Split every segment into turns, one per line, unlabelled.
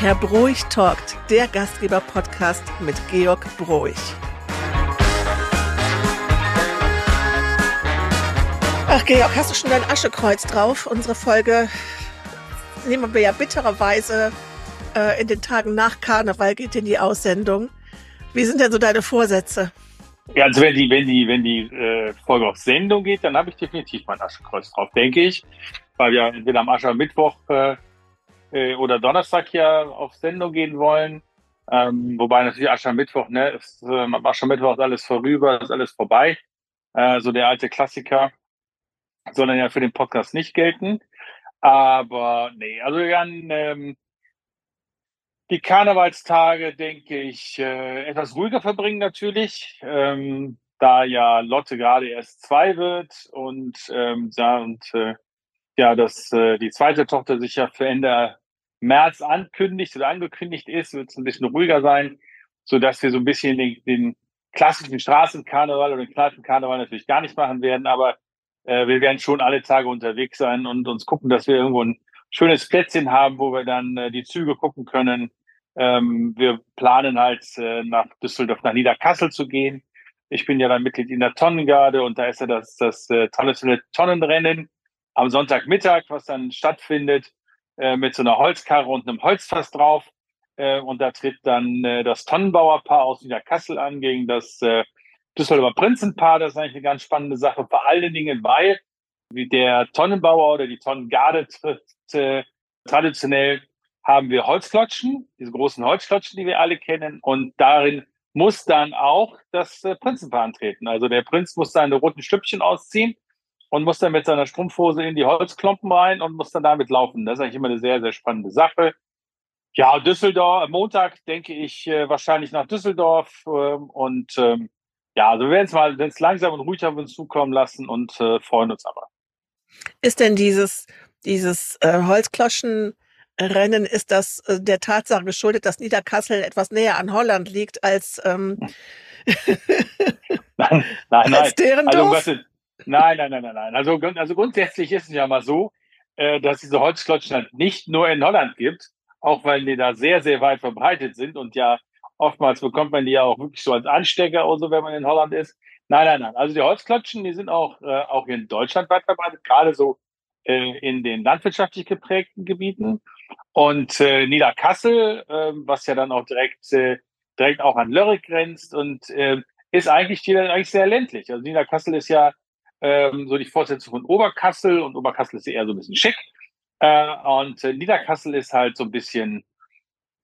Herr Broich talkt, der Gastgeber-Podcast mit Georg Broich. Ach, Georg, hast du schon dein Aschekreuz drauf? Unsere Folge nehmen wir ja bittererweise äh, in den Tagen nach Karneval geht in die Aussendung. Wie sind denn so deine Vorsätze?
Ja, also wenn die, wenn die, wenn die äh, Folge auf Sendung geht, dann habe ich definitiv mein Aschekreuz drauf, denke ich. Weil wir entweder am Aschermittwoch äh, äh, oder Donnerstag ja auf Sendung gehen wollen. Ähm, wobei natürlich Aschermittwoch, ne, ist, äh, Aschermittwoch ist alles vorüber, ist alles vorbei. Äh, so der alte Klassiker soll dann ja für den Podcast nicht gelten. Aber nee, also dann ähm, die Karnevalstage, denke ich, äh, etwas ruhiger verbringen natürlich, ähm, da ja Lotte gerade erst zwei wird und ähm, ja, und äh, ja, dass äh, die zweite Tochter sich ja für Ende März ankündigt oder angekündigt ist, wird es ein bisschen ruhiger sein, so dass wir so ein bisschen den, den klassischen Straßenkarneval oder den Kneipenkarneval natürlich gar nicht machen werden, aber äh, wir werden schon alle Tage unterwegs sein und uns gucken, dass wir irgendwo ein schönes Plätzchen haben, wo wir dann äh, die Züge gucken können. Ähm, wir planen halt äh, nach Düsseldorf, nach Niederkassel zu gehen. Ich bin ja dann Mitglied in der Tonnengarde und da ist ja das, das äh, traditionelle Tonnenrennen am Sonntagmittag, was dann stattfindet äh, mit so einer Holzkarre und einem Holzfass drauf. Äh, und da tritt dann äh, das Tonnenbauerpaar aus Niederkassel an gegen das äh, Düsseldorfer Prinzenpaar. Das ist eigentlich eine ganz spannende Sache, vor allen Dingen, weil wie der Tonnenbauer oder die Tonnengarde tritt, äh, traditionell haben wir Holzklotschen, diese großen Holzklotschen, die wir alle kennen. Und darin muss dann auch das äh, Prinzenpaar antreten. Also der Prinz muss seine roten Stüppchen ausziehen und muss dann mit seiner Strumpfhose in die Holzklompen rein und muss dann damit laufen. Das ist eigentlich immer eine sehr, sehr spannende Sache. Ja, Düsseldorf, Montag denke ich äh, wahrscheinlich nach Düsseldorf ähm, und ähm, ja, also wir werden es mal wenn's langsam und ruhig auf uns zukommen lassen und äh, freuen uns aber.
Ist denn dieses, dieses äh, Holzkloschenrennen, ist das äh, der Tatsache geschuldet, dass Niederkassel etwas näher an Holland liegt als, ähm,
nein, nein,
als deren
also,
Dorf?
ist, Nein, nein, nein, nein, nein. Also, also grundsätzlich ist es ja mal so, äh, dass diese Holzklotschen halt nicht nur in Holland gibt, auch weil die da sehr, sehr weit verbreitet sind und ja oftmals bekommt man die ja auch wirklich so als Anstecker oder so, wenn man in Holland ist. Nein, nein, nein. Also die Holzklotschen, die sind auch, äh, auch in Deutschland weit verbreitet, gerade so äh, in den landwirtschaftlich geprägten Gebieten. Und äh, Niederkassel, äh, was ja dann auch direkt, äh, direkt auch an Lörrick grenzt und ist eigentlich, die, eigentlich sehr ländlich. Also Niederkassel ist ja ähm, so die Fortsetzung von Oberkassel und Oberkassel ist eher so ein bisschen schick. Äh, und äh, Niederkassel ist halt so ein bisschen,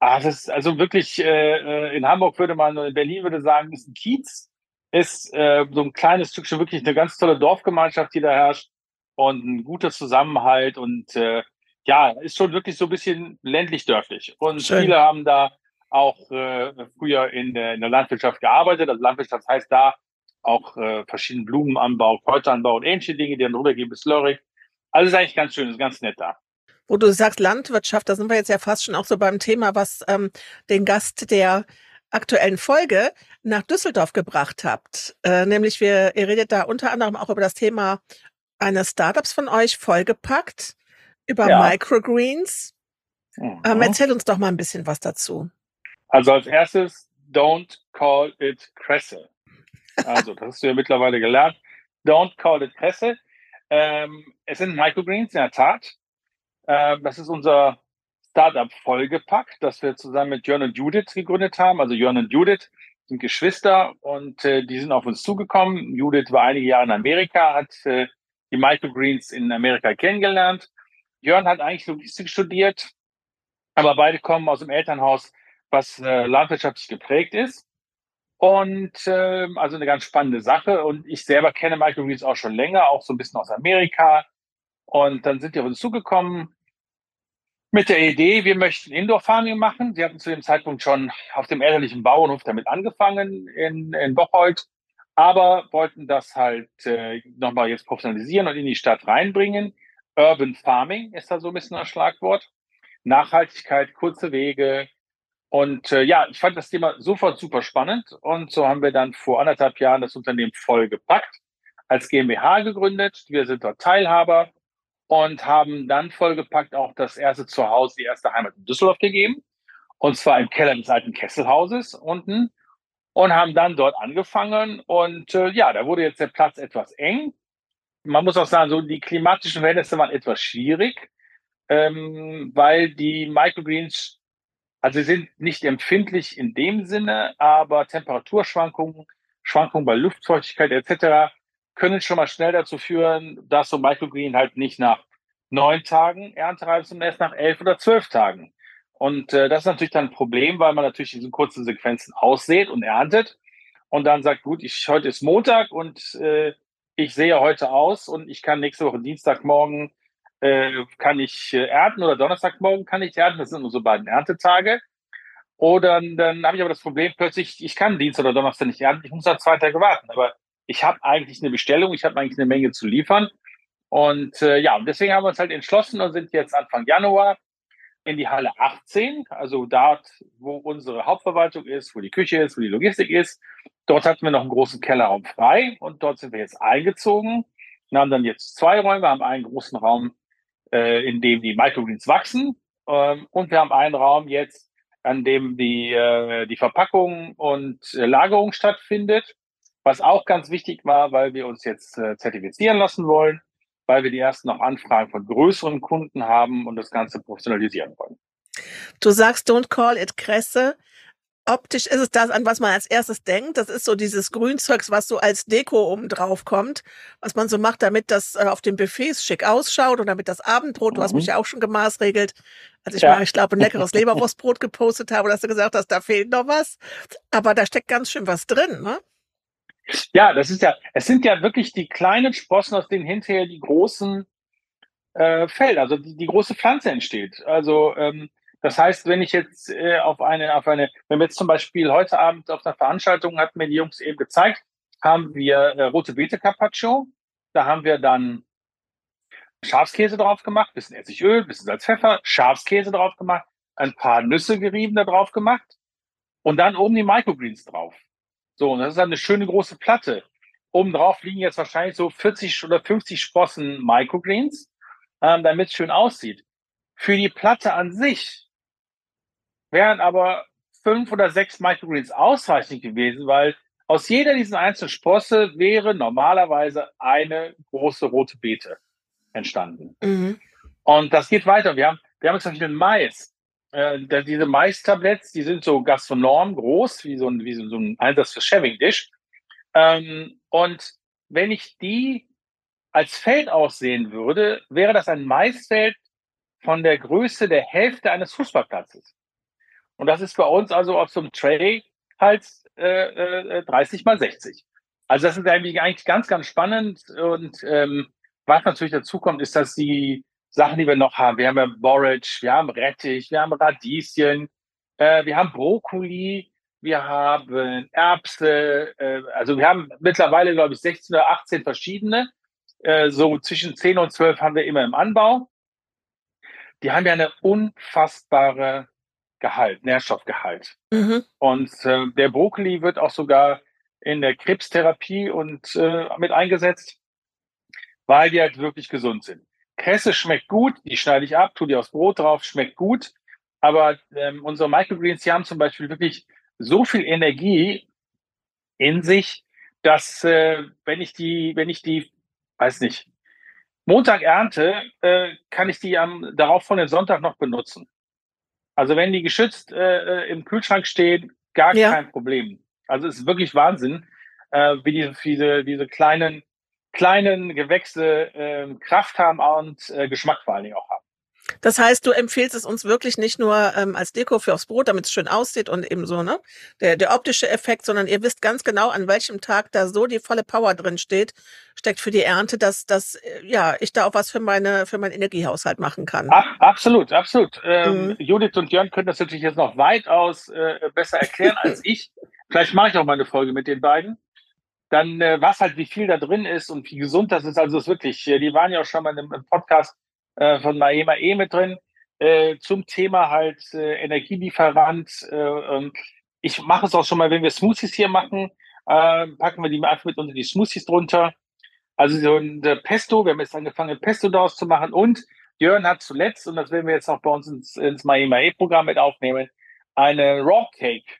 ah, das ist also wirklich, äh, äh in Hamburg würde man, in Berlin würde sagen, ist ein Kiez, ist äh, so ein kleines Stückchen wirklich eine ganz tolle Dorfgemeinschaft, die da herrscht und ein guter Zusammenhalt und äh, ja, ist schon wirklich so ein bisschen ländlich-dörflich. Und
Schön.
viele haben da auch äh, früher in der, in der Landwirtschaft gearbeitet. Also Landwirtschaft heißt da auch äh, verschiedenen Blumenanbau, Kräuteranbau und ähnliche Dinge, die dann rübergehen bis Lörrick. Alles ist eigentlich ganz schön, ist ganz nett da.
Wo du sagst Landwirtschaft, da sind wir jetzt ja fast schon auch so beim Thema, was ähm, den Gast der aktuellen Folge nach Düsseldorf gebracht habt. Äh, nämlich wir, ihr redet da unter anderem auch über das Thema eines Startups von euch, vollgepackt, über
Ja.
Microgreens.
Mhm.
Ähm, erzähl uns doch mal ein bisschen was dazu.
Also als erstes, don't call it Kresse. Also, das hast du ja mittlerweile gelernt. Don't call it Kresse. Ähm, es sind Microgreens, in der Tat. Ähm, das ist unser Startup vollgepackt, das wir zusammen mit Jörn und Judith gegründet haben. Also Jörn und Judith sind Geschwister und äh, die sind auf uns zugekommen. Judith war einige Jahre in Amerika, hat äh, die Microgreens in Amerika kennengelernt. Jörn hat eigentlich Logistik studiert, aber beide kommen aus dem Elternhaus, was äh, landwirtschaftlich geprägt ist. Und ähm, also eine ganz spannende Sache. Und ich selber kenne Microgreens auch schon länger, auch so ein bisschen aus Amerika. Und dann sind die auf uns zugekommen mit der Idee, wir möchten Indoor Farming machen. Sie hatten zu dem Zeitpunkt schon auf dem elterlichen Bauernhof damit angefangen in, in Bocholt, aber wollten das halt äh, nochmal jetzt professionalisieren und in die Stadt reinbringen. Urban Farming ist da so ein bisschen das Schlagwort. Nachhaltigkeit, kurze Wege. Und äh, ja, ich fand das Thema sofort super spannend. Und so haben wir dann vor anderthalb Jahren das Unternehmen voll gepackt, als GmbH gegründet. Wir sind dort Teilhaber und haben dann vollgepackt auch das erste Zuhause, die erste Heimat in Düsseldorf gegeben. Und zwar im Keller des alten Kesselhauses unten. Und haben dann dort angefangen. Und äh, ja, da wurde jetzt der Platz etwas eng. Man muss auch sagen, so die klimatischen Verhältnisse waren etwas schwierig, ähm, weil die Microgreens, also sie sind nicht empfindlich in dem Sinne, aber Temperaturschwankungen, Schwankungen bei Luftfeuchtigkeit etc. können schon mal schnell dazu führen, dass so Microgreen halt nicht nach neun Tagen erntereif sind, erst nach elf oder zwölf Tagen. Und äh, das ist natürlich dann ein Problem, weil man natürlich diese kurzen Sequenzen aussät und erntet und dann sagt, gut, ich, heute ist Montag und äh, ich sehe heute aus und ich kann nächste Woche Dienstagmorgen äh, kann ich äh, ernten oder Donnerstagmorgen kann ich ernten. Das sind unsere beiden Erntetage. Oder dann, dann habe ich aber das Problem plötzlich, ich kann Dienstag oder Donnerstag nicht ernten, ich muss da zwei Tage warten. Aber ich habe eigentlich eine Bestellung, ich habe eigentlich eine Menge zu liefern. Und äh, ja, und deswegen haben wir uns halt entschlossen und sind jetzt Anfang Januar in die Halle 18, also dort, wo unsere Hauptverwaltung ist, wo die Küche ist, wo die Logistik ist. Dort hatten wir noch einen großen Kellerraum frei und dort sind wir jetzt eingezogen Wir haben dann jetzt zwei Räume, haben einen großen Raum, äh, in dem die Microgreens wachsen ähm, und wir haben einen Raum jetzt, an dem die, äh, die Verpackung und äh, Lagerung stattfindet, was auch ganz wichtig war, weil wir uns jetzt äh, zertifizieren lassen wollen weil wir die ersten noch Anfragen von größeren Kunden haben und das Ganze professionalisieren wollen.
Du sagst, don't call it Kresse. Optisch ist es das, an was man als erstes denkt. Das ist so dieses Grünzeugs, was so als Deko oben drauf kommt, was man so macht, damit das äh, auf den Buffets schick ausschaut und damit das Abendbrot, mhm. du hast mich mhm. ja auch schon gemaßregelt, als ich ja. mal, ich glaube, ein leckeres Leberwurstbrot gepostet habe, dass du gesagt hast, da fehlt noch was. Aber da steckt ganz schön was drin, ne?
Ja, das ist ja, es sind ja wirklich die kleinen Sprossen, aus denen hinterher die großen äh, Felder, also die, die große Pflanze entsteht. Also ähm, das heißt, wenn ich jetzt äh, auf eine, auf eine, wenn wir jetzt zum Beispiel heute Abend auf einer Veranstaltung, hatten mir die Jungs eben gezeigt, haben wir äh, rote Beete Carpaccio, da haben wir dann Schafskäse drauf gemacht, bisschen Essigöl, bisschen Salz, Pfeffer, Schafskäse drauf gemacht, ein paar Nüsse gerieben da drauf gemacht und dann oben die Microgreens drauf. So, und das ist eine schöne große Platte. Oben drauf liegen jetzt wahrscheinlich so 40 oder 50 Sprossen Microgreens, ähm, damit es schön aussieht. Für die Platte an sich wären aber fünf oder sechs Microgreens ausreichend gewesen, weil aus jeder dieser einzelnen Sprosse wäre normalerweise eine große rote Beete entstanden. Mhm. Und das geht weiter. Wir haben, wir haben zum Beispiel den Mais äh, diese Mais-Tabletts, die sind so gastronom groß, wie so ein, wie so, so ein Einsatz für Shaving Dish. Ähm, und wenn ich die als Feld aussehen würde, wäre das ein Maisfeld von der Größe der Hälfte eines Fußballplatzes. Und das ist bei uns also auf so einem Tray halt äh, äh, 30 mal 60. Also das ist eigentlich ganz, ganz spannend. Und ähm, was natürlich dazu kommt, ist, dass die Sachen, die wir noch haben. Wir haben ja Borage, wir haben Rettich, wir haben Radieschen, äh, wir haben Brokkoli, wir haben Erbse. Äh, also wir haben mittlerweile, glaube ich, 16 oder 18 verschiedene. Äh, so zwischen 10 und 12 haben wir immer im Anbau. Die haben ja eine unfassbare Gehalt, Nährstoffgehalt. Mhm. Und äh, der Brokkoli wird auch sogar in der Krebstherapie und äh, mit eingesetzt, weil die halt wirklich gesund sind. Kresse schmeckt gut, die schneide ich ab, tue die aufs Brot drauf, schmeckt gut. Aber ähm, unsere Microgreens, die haben zum Beispiel wirklich so viel Energie in sich, dass äh, wenn ich die, wenn ich die, weiß nicht, Montag ernte, äh, kann ich die am darauf von den Sonntag noch benutzen. Also wenn die geschützt äh, äh im Kühlschrank stehen, gar ja. kein Problem. Also es ist wirklich Wahnsinn, äh, wie diese, diese, diese kleinen kleinen Gewächse äh, Kraft haben und äh, Geschmack vor allen Dingen auch haben.
Das heißt, du empfiehlst es uns wirklich nicht nur ähm, als Deko für aufs Brot, damit es schön aussieht und eben so, ne? Der, der optische Effekt, sondern ihr wisst ganz genau, an welchem Tag da so die volle Power drin steht, steckt für die Ernte, dass, dass äh, ja, ich da auch was für meine, für meinen Energiehaushalt machen kann.
Ach, absolut, absolut. Ähm, mhm. Judith und Jörn können das natürlich jetzt noch weitaus äh, besser erklären als ich. Vielleicht mache ich auch mal eine Folge mit den beiden dann äh, was halt, wie viel da drin ist und wie gesund das ist. Also es ist wirklich, äh, die waren ja auch schon mal im, im Podcast äh, von Maema E mit drin äh, zum Thema halt äh, Energielieferant. Äh, ich mache es auch schon mal, wenn wir Smoothies hier machen, äh, packen wir die einfach mit unter die Smoothies drunter. Also so ein Pesto, wir haben jetzt angefangen, Pesto daraus zu machen und Jörn hat zuletzt, und das werden wir jetzt auch bei uns ins, ins Maema E-Programm mit aufnehmen, eine Raw Cake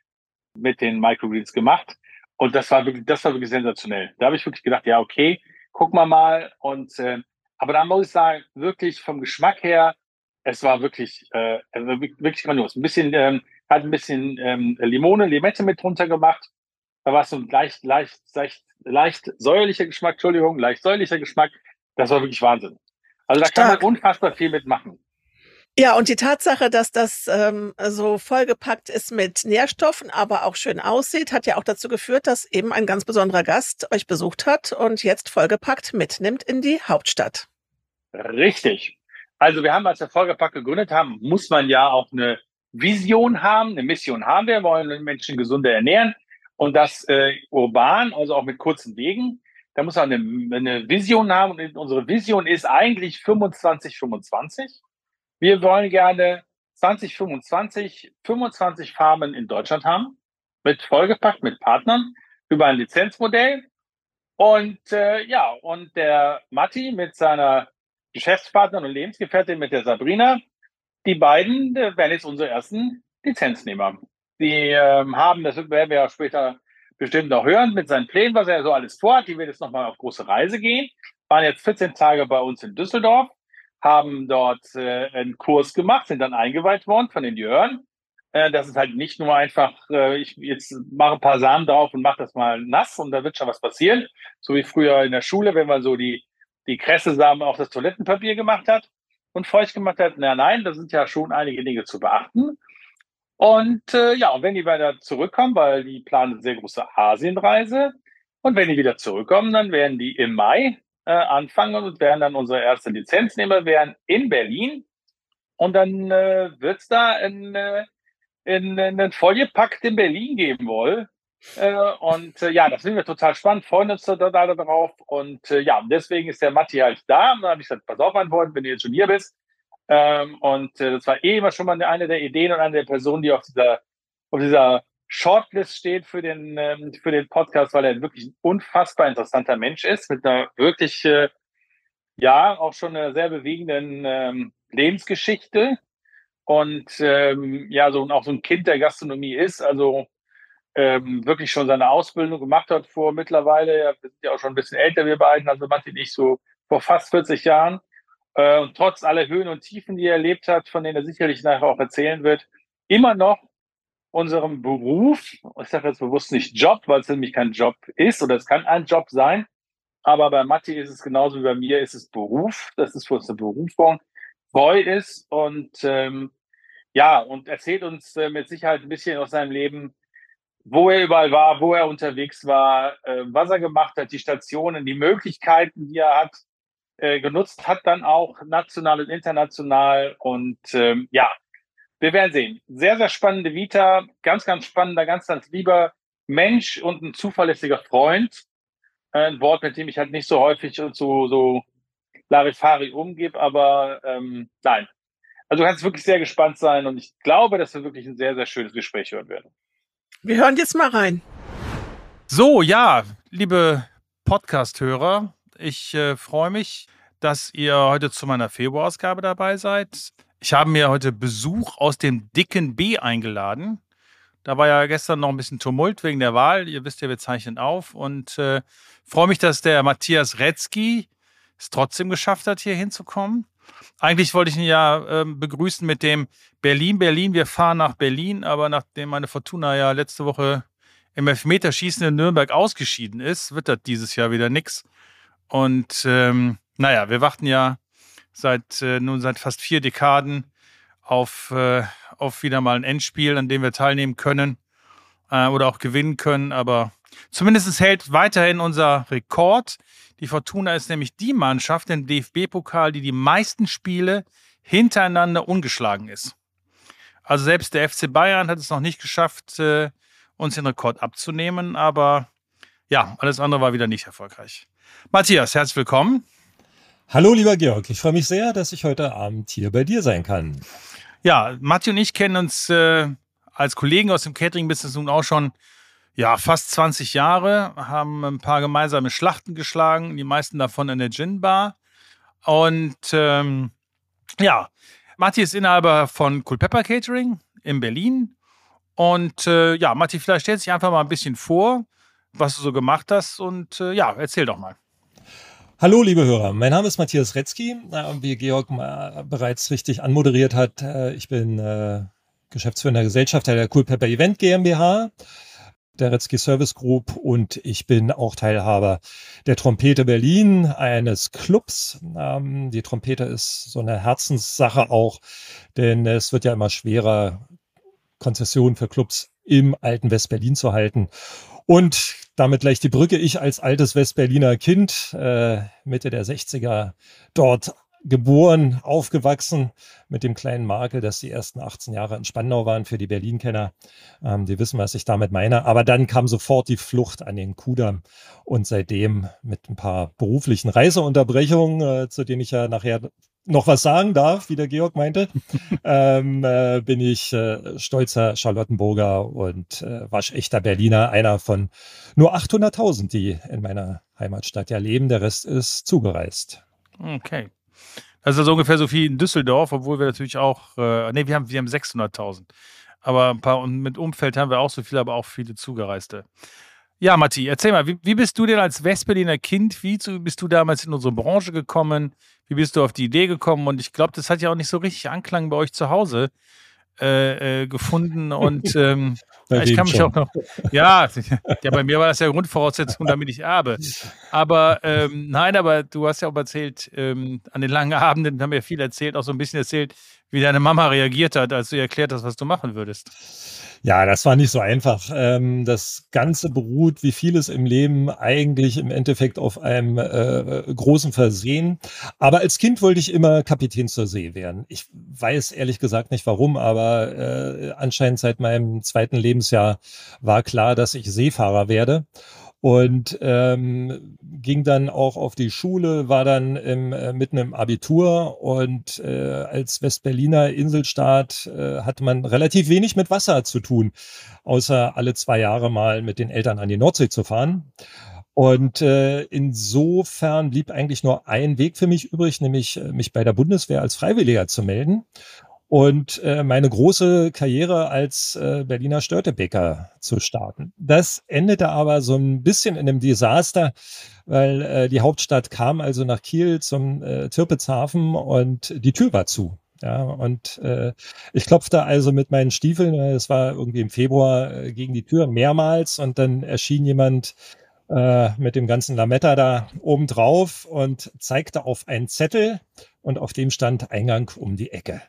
mit den Microgreens gemacht. Und das war wirklich, das war wirklich sensationell. Da habe ich wirklich gedacht, ja, okay, gucken wir mal. Und äh, aber dann muss ich sagen, wirklich vom Geschmack her, es war wirklich, äh, also wirklich grandios. Ein bisschen, ähm, hat ein bisschen ähm, Limone, Limette mit drunter gemacht. Da war es so ein leicht, leicht, leicht, leicht säuerlicher Geschmack, Entschuldigung, leicht säuerlicher Geschmack. Das war wirklich Wahnsinn. Also da Stark. kann man unfassbar viel mitmachen.
Ja, und die Tatsache, dass das ähm, so vollgepackt ist mit Nährstoffen, aber auch schön aussieht, hat ja auch dazu geführt, dass eben ein ganz besonderer Gast euch besucht hat und jetzt vollgepackt mitnimmt in die Hauptstadt.
Richtig. Also wir haben, als wir vollgepackt gegründet haben, muss man ja auch eine Vision haben, eine Mission haben. Wir wollen Menschen gesunder ernähren und das äh, urban, also auch mit kurzen Wegen. Da muss man eine, eine Vision haben und unsere Vision ist eigentlich 25, 25. Wir wollen gerne 2025 25 Farmen in Deutschland haben, mit vollgepackt mit Partnern über ein Lizenzmodell. Und äh, ja, und der Matti mit seiner Geschäftspartnerin und Lebensgefährtin, mit der Sabrina, die beiden äh, werden jetzt unsere ersten Lizenznehmer. Die ähm, haben, das werden wir ja später bestimmt noch hören, mit seinen Plänen, was er so alles vorhat. Die wird jetzt nochmal auf große Reise gehen. Waren jetzt 14 Tage bei uns in Düsseldorf haben dort äh, einen Kurs gemacht, sind dann eingeweiht worden von den Jörn. Äh, das ist halt nicht nur einfach, äh, ich jetzt mache ein paar Samen drauf und mache das mal nass und da wird schon was passieren. So wie früher in der Schule, wenn man so die, die Kresse-Samen auf das Toilettenpapier gemacht hat und feucht gemacht hat. Na nein, da sind ja schon einige Dinge zu beachten. Und äh, ja, und wenn die weiter zurückkommen, weil die planen eine sehr große Asienreise, und wenn die wieder zurückkommen, dann werden die im Mai äh, anfangen und werden dann unsere erste Lizenznehmer werden in Berlin. Und dann äh, wird es da einen, äh, in, in, einen Folgepakt in Berlin geben wohl. Äh, und äh, ja, das finden wir total spannend, freuen uns total darauf. Und äh, ja, deswegen ist der Matti halt da. Und dann habe ich gesagt, pass auf, mein Freund, wenn du jetzt schon hier bist. Ähm, und äh, das war eh immer schon mal eine der Ideen und eine der Personen, die auf dieser, auf dieser Shortlist steht für den, ähm, für den Podcast, weil er wirklich ein unfassbar interessanter Mensch ist, mit einer wirklich, äh, ja, auch schon einer sehr bewegenden ähm, Lebensgeschichte und ähm, ja, so auch so ein Kind der Gastronomie ist, also ähm, wirklich schon seine Ausbildung gemacht hat vor mittlerweile, ja, wir sind ja auch schon ein bisschen älter, wir beiden, also Martin nicht so vor fast 40 Jahren. Äh, und trotz aller Höhen und Tiefen, die er erlebt hat, von denen er sicherlich nachher auch erzählen wird, immer noch unserem Beruf, ich sage jetzt bewusst nicht Job, weil es nämlich kein Job ist oder es kann ein Job sein, aber bei Matti ist es genauso wie bei mir, ist es Beruf, das ist für uns eine Berufung, treu ist und ähm, ja, und erzählt uns äh, mit Sicherheit ein bisschen aus seinem Leben, wo er überall war, wo er unterwegs war, äh, was er gemacht hat, die Stationen, die Möglichkeiten, die er hat, äh, genutzt hat, dann auch national und international. Und ähm, ja, wir werden sehen. Sehr, sehr spannende Vita, ganz, ganz spannender, ganz, ganz lieber Mensch und ein zuverlässiger Freund. Ein Wort, mit dem ich halt nicht so häufig und so, so Larifari umgebe, aber ähm, nein. Also du kannst wirklich sehr gespannt sein und ich glaube, dass wir wirklich ein sehr, sehr schönes Gespräch hören werden.
Wir hören jetzt mal rein.
So, ja, liebe Podcast-Hörer, ich äh, freue mich, dass ihr heute zu meiner Februarausgabe dabei seid. Ich habe mir heute Besuch aus dem dicken B eingeladen. Da war ja gestern noch ein bisschen Tumult wegen der Wahl. Ihr wisst ja, wir zeichnen auf. Und äh, freue mich, dass der Matthias Retzky es trotzdem geschafft hat, hier hinzukommen. Eigentlich wollte ich ihn ja äh, begrüßen mit dem Berlin, Berlin, wir fahren nach Berlin. Aber nachdem meine Fortuna ja letzte Woche im Elfmeterschießen in Nürnberg ausgeschieden ist, wird das dieses Jahr wieder nix. Und ähm, naja, wir warten ja seit äh, nun seit fast vier Dekaden auf, äh, auf wieder mal ein Endspiel, an dem wir teilnehmen können äh, oder auch gewinnen können. Aber zumindest hält weiterhin unser Rekord. Die Fortuna ist nämlich die Mannschaft im DFB-Pokal, die die meisten Spiele hintereinander ungeschlagen ist. Also selbst der FC Bayern hat es noch nicht geschafft, äh, uns den Rekord abzunehmen. Aber ja, alles andere war wieder nicht erfolgreich. Matthias, herzlich willkommen.
Hallo, lieber Georg. Ich freue mich sehr, dass ich heute Abend hier bei dir sein kann.
Ja, Matti und ich kennen uns äh, als Kollegen aus dem Catering-Business nun auch schon ja, fast 20 Jahre, haben ein paar gemeinsame Schlachten geschlagen, die meisten davon in der Gin-Bar. Und ähm, ja, Matti ist Inhaber von Cool Pepper Catering in Berlin
Und äh, ja, Matti, vielleicht stell dich einfach mal ein bisschen vor, was du so gemacht hast und äh, ja, erzähl doch mal.
Hallo, liebe Hörer. Mein Name ist Matthias Retzky. Wie Georg bereits richtig anmoderiert hat, äh, ich bin äh, Geschäftsführer Gesellschaft der Cool Pepper Event GmbH, der Retzky Service Group und ich bin auch Teilhaber der Trompete Berlin, eines Clubs. Ähm, die Trompete ist so eine Herzenssache auch, denn es wird ja immer schwerer, Konzessionen für Clubs im alten Westberlin zu halten. Und damit gleich die Brücke. Ich als altes Westberliner Kind, äh, Mitte der 60er, dort geboren, aufgewachsen mit dem kleinen Makel, dass die ersten 18 Jahre in Spandau waren für die Berlin-Kenner. Ähm, die wissen, was ich damit meine. Aber dann kam sofort die Flucht an den Kudamm und seitdem mit ein paar beruflichen Reiseunterbrechungen, äh, zu denen ich ja nachher noch was sagen darf, wie der Georg meinte, ähm, äh, bin ich äh, stolzer Charlottenburger und äh, waschechter Berliner, einer von nur 800.000, die in meiner Heimatstadt ja leben. Der Rest ist zugereist.
Okay. Das ist also ungefähr so viel in Düsseldorf, obwohl wir natürlich auch, äh, nee, wir haben, wir haben 600.000. Aber ein paar, und mit Umfeld haben wir auch so viel, aber auch viele Zugereiste. Ja, Matti, erzähl mal, wie, wie bist du denn als Westberliner Kind, wie zu, bist du damals in unsere Branche gekommen? Wie bist du auf die Idee gekommen? Und ich glaube, das hat ja auch nicht so richtig Anklang bei euch zu Hause äh, äh, gefunden. Und ähm, ich kann mich schon. auch noch. Ja, ja, bei mir war das ja Grundvoraussetzung, damit ich erbe. Aber ähm, nein, aber du hast ja auch erzählt, ähm, an den langen Abenden haben wir viel erzählt, auch so ein bisschen erzählt, wie deine Mama reagiert hat, als du ihr erklärt hast, was du machen würdest.
Ja, das war nicht so einfach. Ähm, das Ganze beruht, wie vieles im Leben, eigentlich im Endeffekt auf einem äh, großen Versehen. Aber als Kind wollte ich immer Kapitän zur See werden. Ich weiß ehrlich gesagt nicht warum, aber äh, anscheinend seit meinem zweiten Lebensjahr war klar, dass ich Seefahrer werde. Und ähm, ging dann auch auf die Schule, war dann im, äh, mitten im Abitur. Und äh, als Westberliner Inselstaat äh, hatte man relativ wenig mit Wasser zu tun, außer alle zwei Jahre mal mit den Eltern an die Nordsee zu fahren. Und äh, insofern blieb eigentlich nur ein Weg für mich übrig, nämlich äh, mich bei der Bundeswehr als Freiwilliger zu melden und äh, meine große Karriere als äh, Berliner Störtebäcker zu starten. Das endete aber so ein bisschen in einem Desaster, weil äh, die Hauptstadt kam also nach Kiel zum äh, Tirpitzhafen und die Tür war zu. Ja, und äh, ich klopfte also mit meinen Stiefeln, es war irgendwie im Februar, äh, gegen die Tür mehrmals und dann erschien jemand äh, mit dem ganzen Lametta da oben drauf und zeigte auf einen Zettel und auf dem stand Eingang um die Ecke.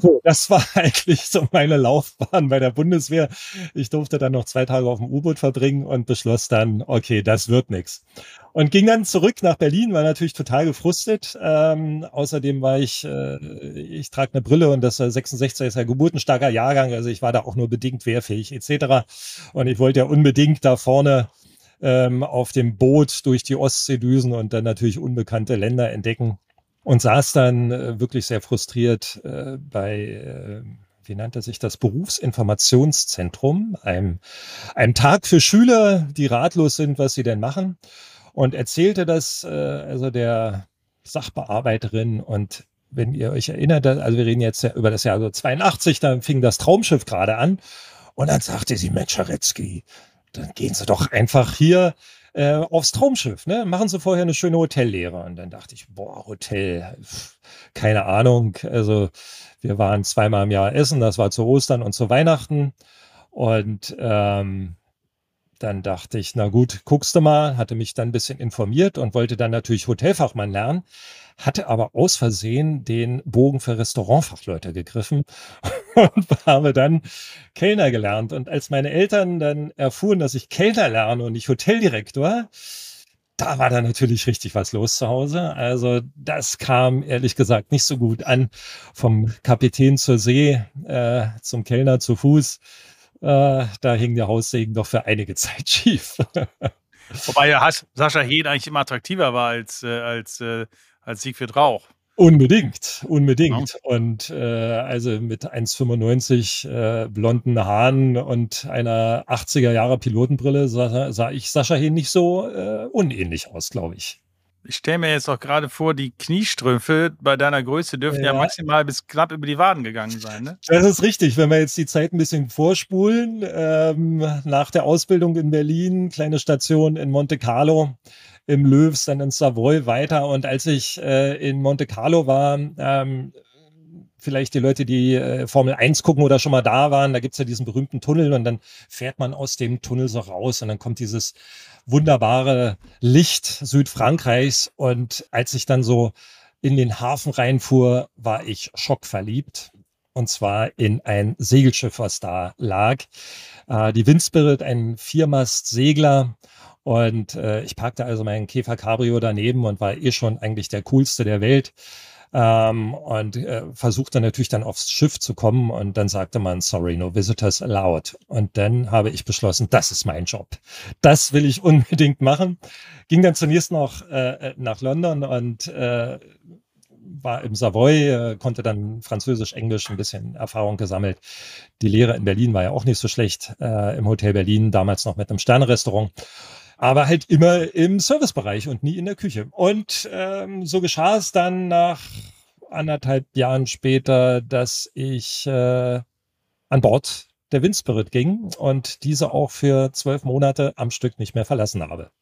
So, das war eigentlich so meine Laufbahn bei der Bundeswehr. Ich durfte dann noch zwei Tage auf dem U-Boot verbringen und beschloss dann, okay, das wird nix. Und ging dann zurück nach Berlin, war natürlich total gefrustet. Ähm, außerdem war ich, äh, ich trage eine Brille und das 66 ist ja geburtenstarker Jahrgang, also ich war da auch nur bedingt wehrfähig etc. Und ich wollte ja unbedingt da vorne ähm, auf dem Boot durch die Ostsee düsen und dann natürlich unbekannte Länder entdecken und saß dann äh, wirklich sehr frustriert äh, bei, äh, wie nannte sich das, Berufsinformationszentrum, einem, einem Tag für Schüler, die ratlos sind, was sie denn machen. Und erzählte das äh, also der Sachbearbeiterin und wenn ihr euch erinnert, also wir reden jetzt über das Jahr so 82, da fing das Traumschiff gerade an und dann sagte sie, Mensch, Scharetzky, dann gehen Sie doch einfach hier äh, aufs Traumschiff, ne? Machen Sie vorher eine schöne Hotellehre. Und dann dachte ich, boah, Hotel, keine Ahnung. Also wir waren zweimal im Jahr essen, das war zu Ostern und zu Weihnachten. Und ähm, dann dachte ich, na gut, guckst du mal, hatte mich dann ein bisschen informiert und wollte dann natürlich Hotelfachmann lernen hatte aber aus Versehen den Bogen für Restaurantfachleute gegriffen und habe dann Kellner gelernt. Und als meine Eltern dann erfuhren, dass ich Kellner lerne und nicht Hoteldirektor, da war dann natürlich richtig was los zu Hause. Also das kam ehrlich gesagt nicht so gut an. Vom Kapitän zur See, äh, zum Kellner zu Fuß. Äh, da hing der Haussegen doch für einige Zeit schief.
Wobei ja Sascha Hehn eigentlich immer attraktiver war als, äh, als äh, als Siegfried Rauch.
Unbedingt, unbedingt. Ja. Und äh, also mit 1,95 äh, blonden Haaren und einer 80er Jahre Pilotenbrille sah, sah ich Sascha hier nicht so äh, unähnlich aus, glaube ich.
Ich stelle mir jetzt auch gerade vor, die Kniestrümpfe bei deiner Größe dürfen ja. ja. maximal bis knapp über die Waden gegangen sein. Ne?
Das ist richtig. Wenn wir jetzt die Zeit ein bisschen vorspulen, ähm, nach der Ausbildung in Berlin, kleine Station in Monte Carlo, im Löws, dann in Savoy weiter. Und als ich äh, in Monte Carlo war, ähm, vielleicht die Leute, die äh, Formel 1 gucken oder schon mal da waren, da gibt's ja diesen berühmten Tunnel und dann fährt man aus dem Tunnel so raus und dann kommt dieses wunderbare Licht Südfrankreichs. Und als ich dann so in den Hafen reinfuhr, war ich schockverliebt. Und zwar in ein Segelschiff, was da lag. Äh, die Windspirit, ein Viermast-Segler. Und äh, ich parkte also meinen Käfer Cabrio daneben und war eh schon eigentlich der coolste der Welt ähm, und äh, versuchte natürlich dann aufs Schiff zu kommen und dann sagte man, sorry, no visitors allowed. Und dann habe ich beschlossen, das ist mein Job. Das will ich unbedingt machen. Ging dann zunächst noch äh, nach London und äh, war im Savoy, äh, konnte dann Französisch, Englisch ein bisschen Erfahrung gesammelt. Die Lehre in Berlin war ja auch nicht so schlecht, äh, im Hotel Berlin, damals noch mit einem Sternerestaurant aber halt immer im Servicebereich und nie in der Küche. Und ähm, so geschah es dann nach anderthalb Jahren später, dass ich äh, an Bord der Windspirit ging und diese auch für zwölf Monate am Stück nicht mehr verlassen habe.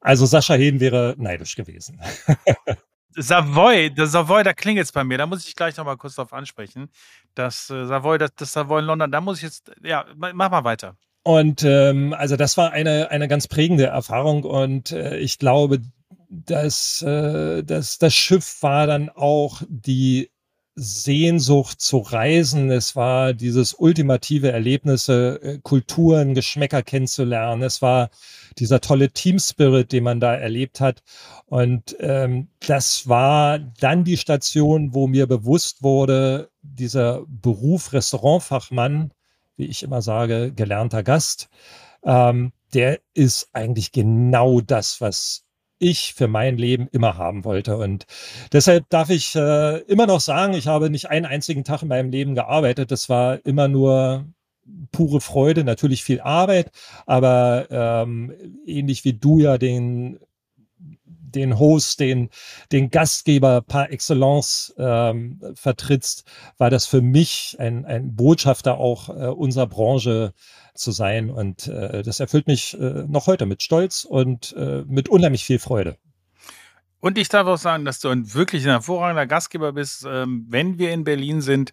Also Sascha Heden wäre neidisch gewesen.
Savoy, der Savoy, da klingelt es bei mir. Da muss ich gleich noch mal kurz drauf ansprechen. Das äh, Savoy, das, das Savoy in London, da muss ich jetzt, ja, mach mal weiter.
Und ähm, also das war eine, eine ganz prägende Erfahrung und äh, ich glaube, dass, äh, dass das Schiff war dann auch die Sehnsucht zu reisen. Es war dieses ultimative Erlebnisse, äh, Kulturen, Geschmäcker kennenzulernen. Es war dieser tolle Team-Spirit, den man da erlebt hat. Und ähm, das war dann die Station, wo mir bewusst wurde, dieser Beruf Restaurantfachmann, wie ich immer sage, gelernter Gast. Ähm, der ist eigentlich genau das, was ich für mein Leben immer haben wollte. Und deshalb darf ich äh, immer noch sagen, ich habe nicht einen einzigen Tag in meinem Leben gearbeitet. Das war immer nur pure Freude, natürlich viel Arbeit, aber ähm, ähnlich wie du ja den den Host, den, den Gastgeber par excellence ähm, vertrittst, war das für mich ein, ein Botschafter auch äh, unserer Branche zu sein. Und äh, das erfüllt mich äh, noch heute mit Stolz und äh, mit unheimlich viel Freude.
Und ich darf auch sagen, dass du ein wirklich ein hervorragender Gastgeber bist. Ähm, wenn wir in Berlin sind,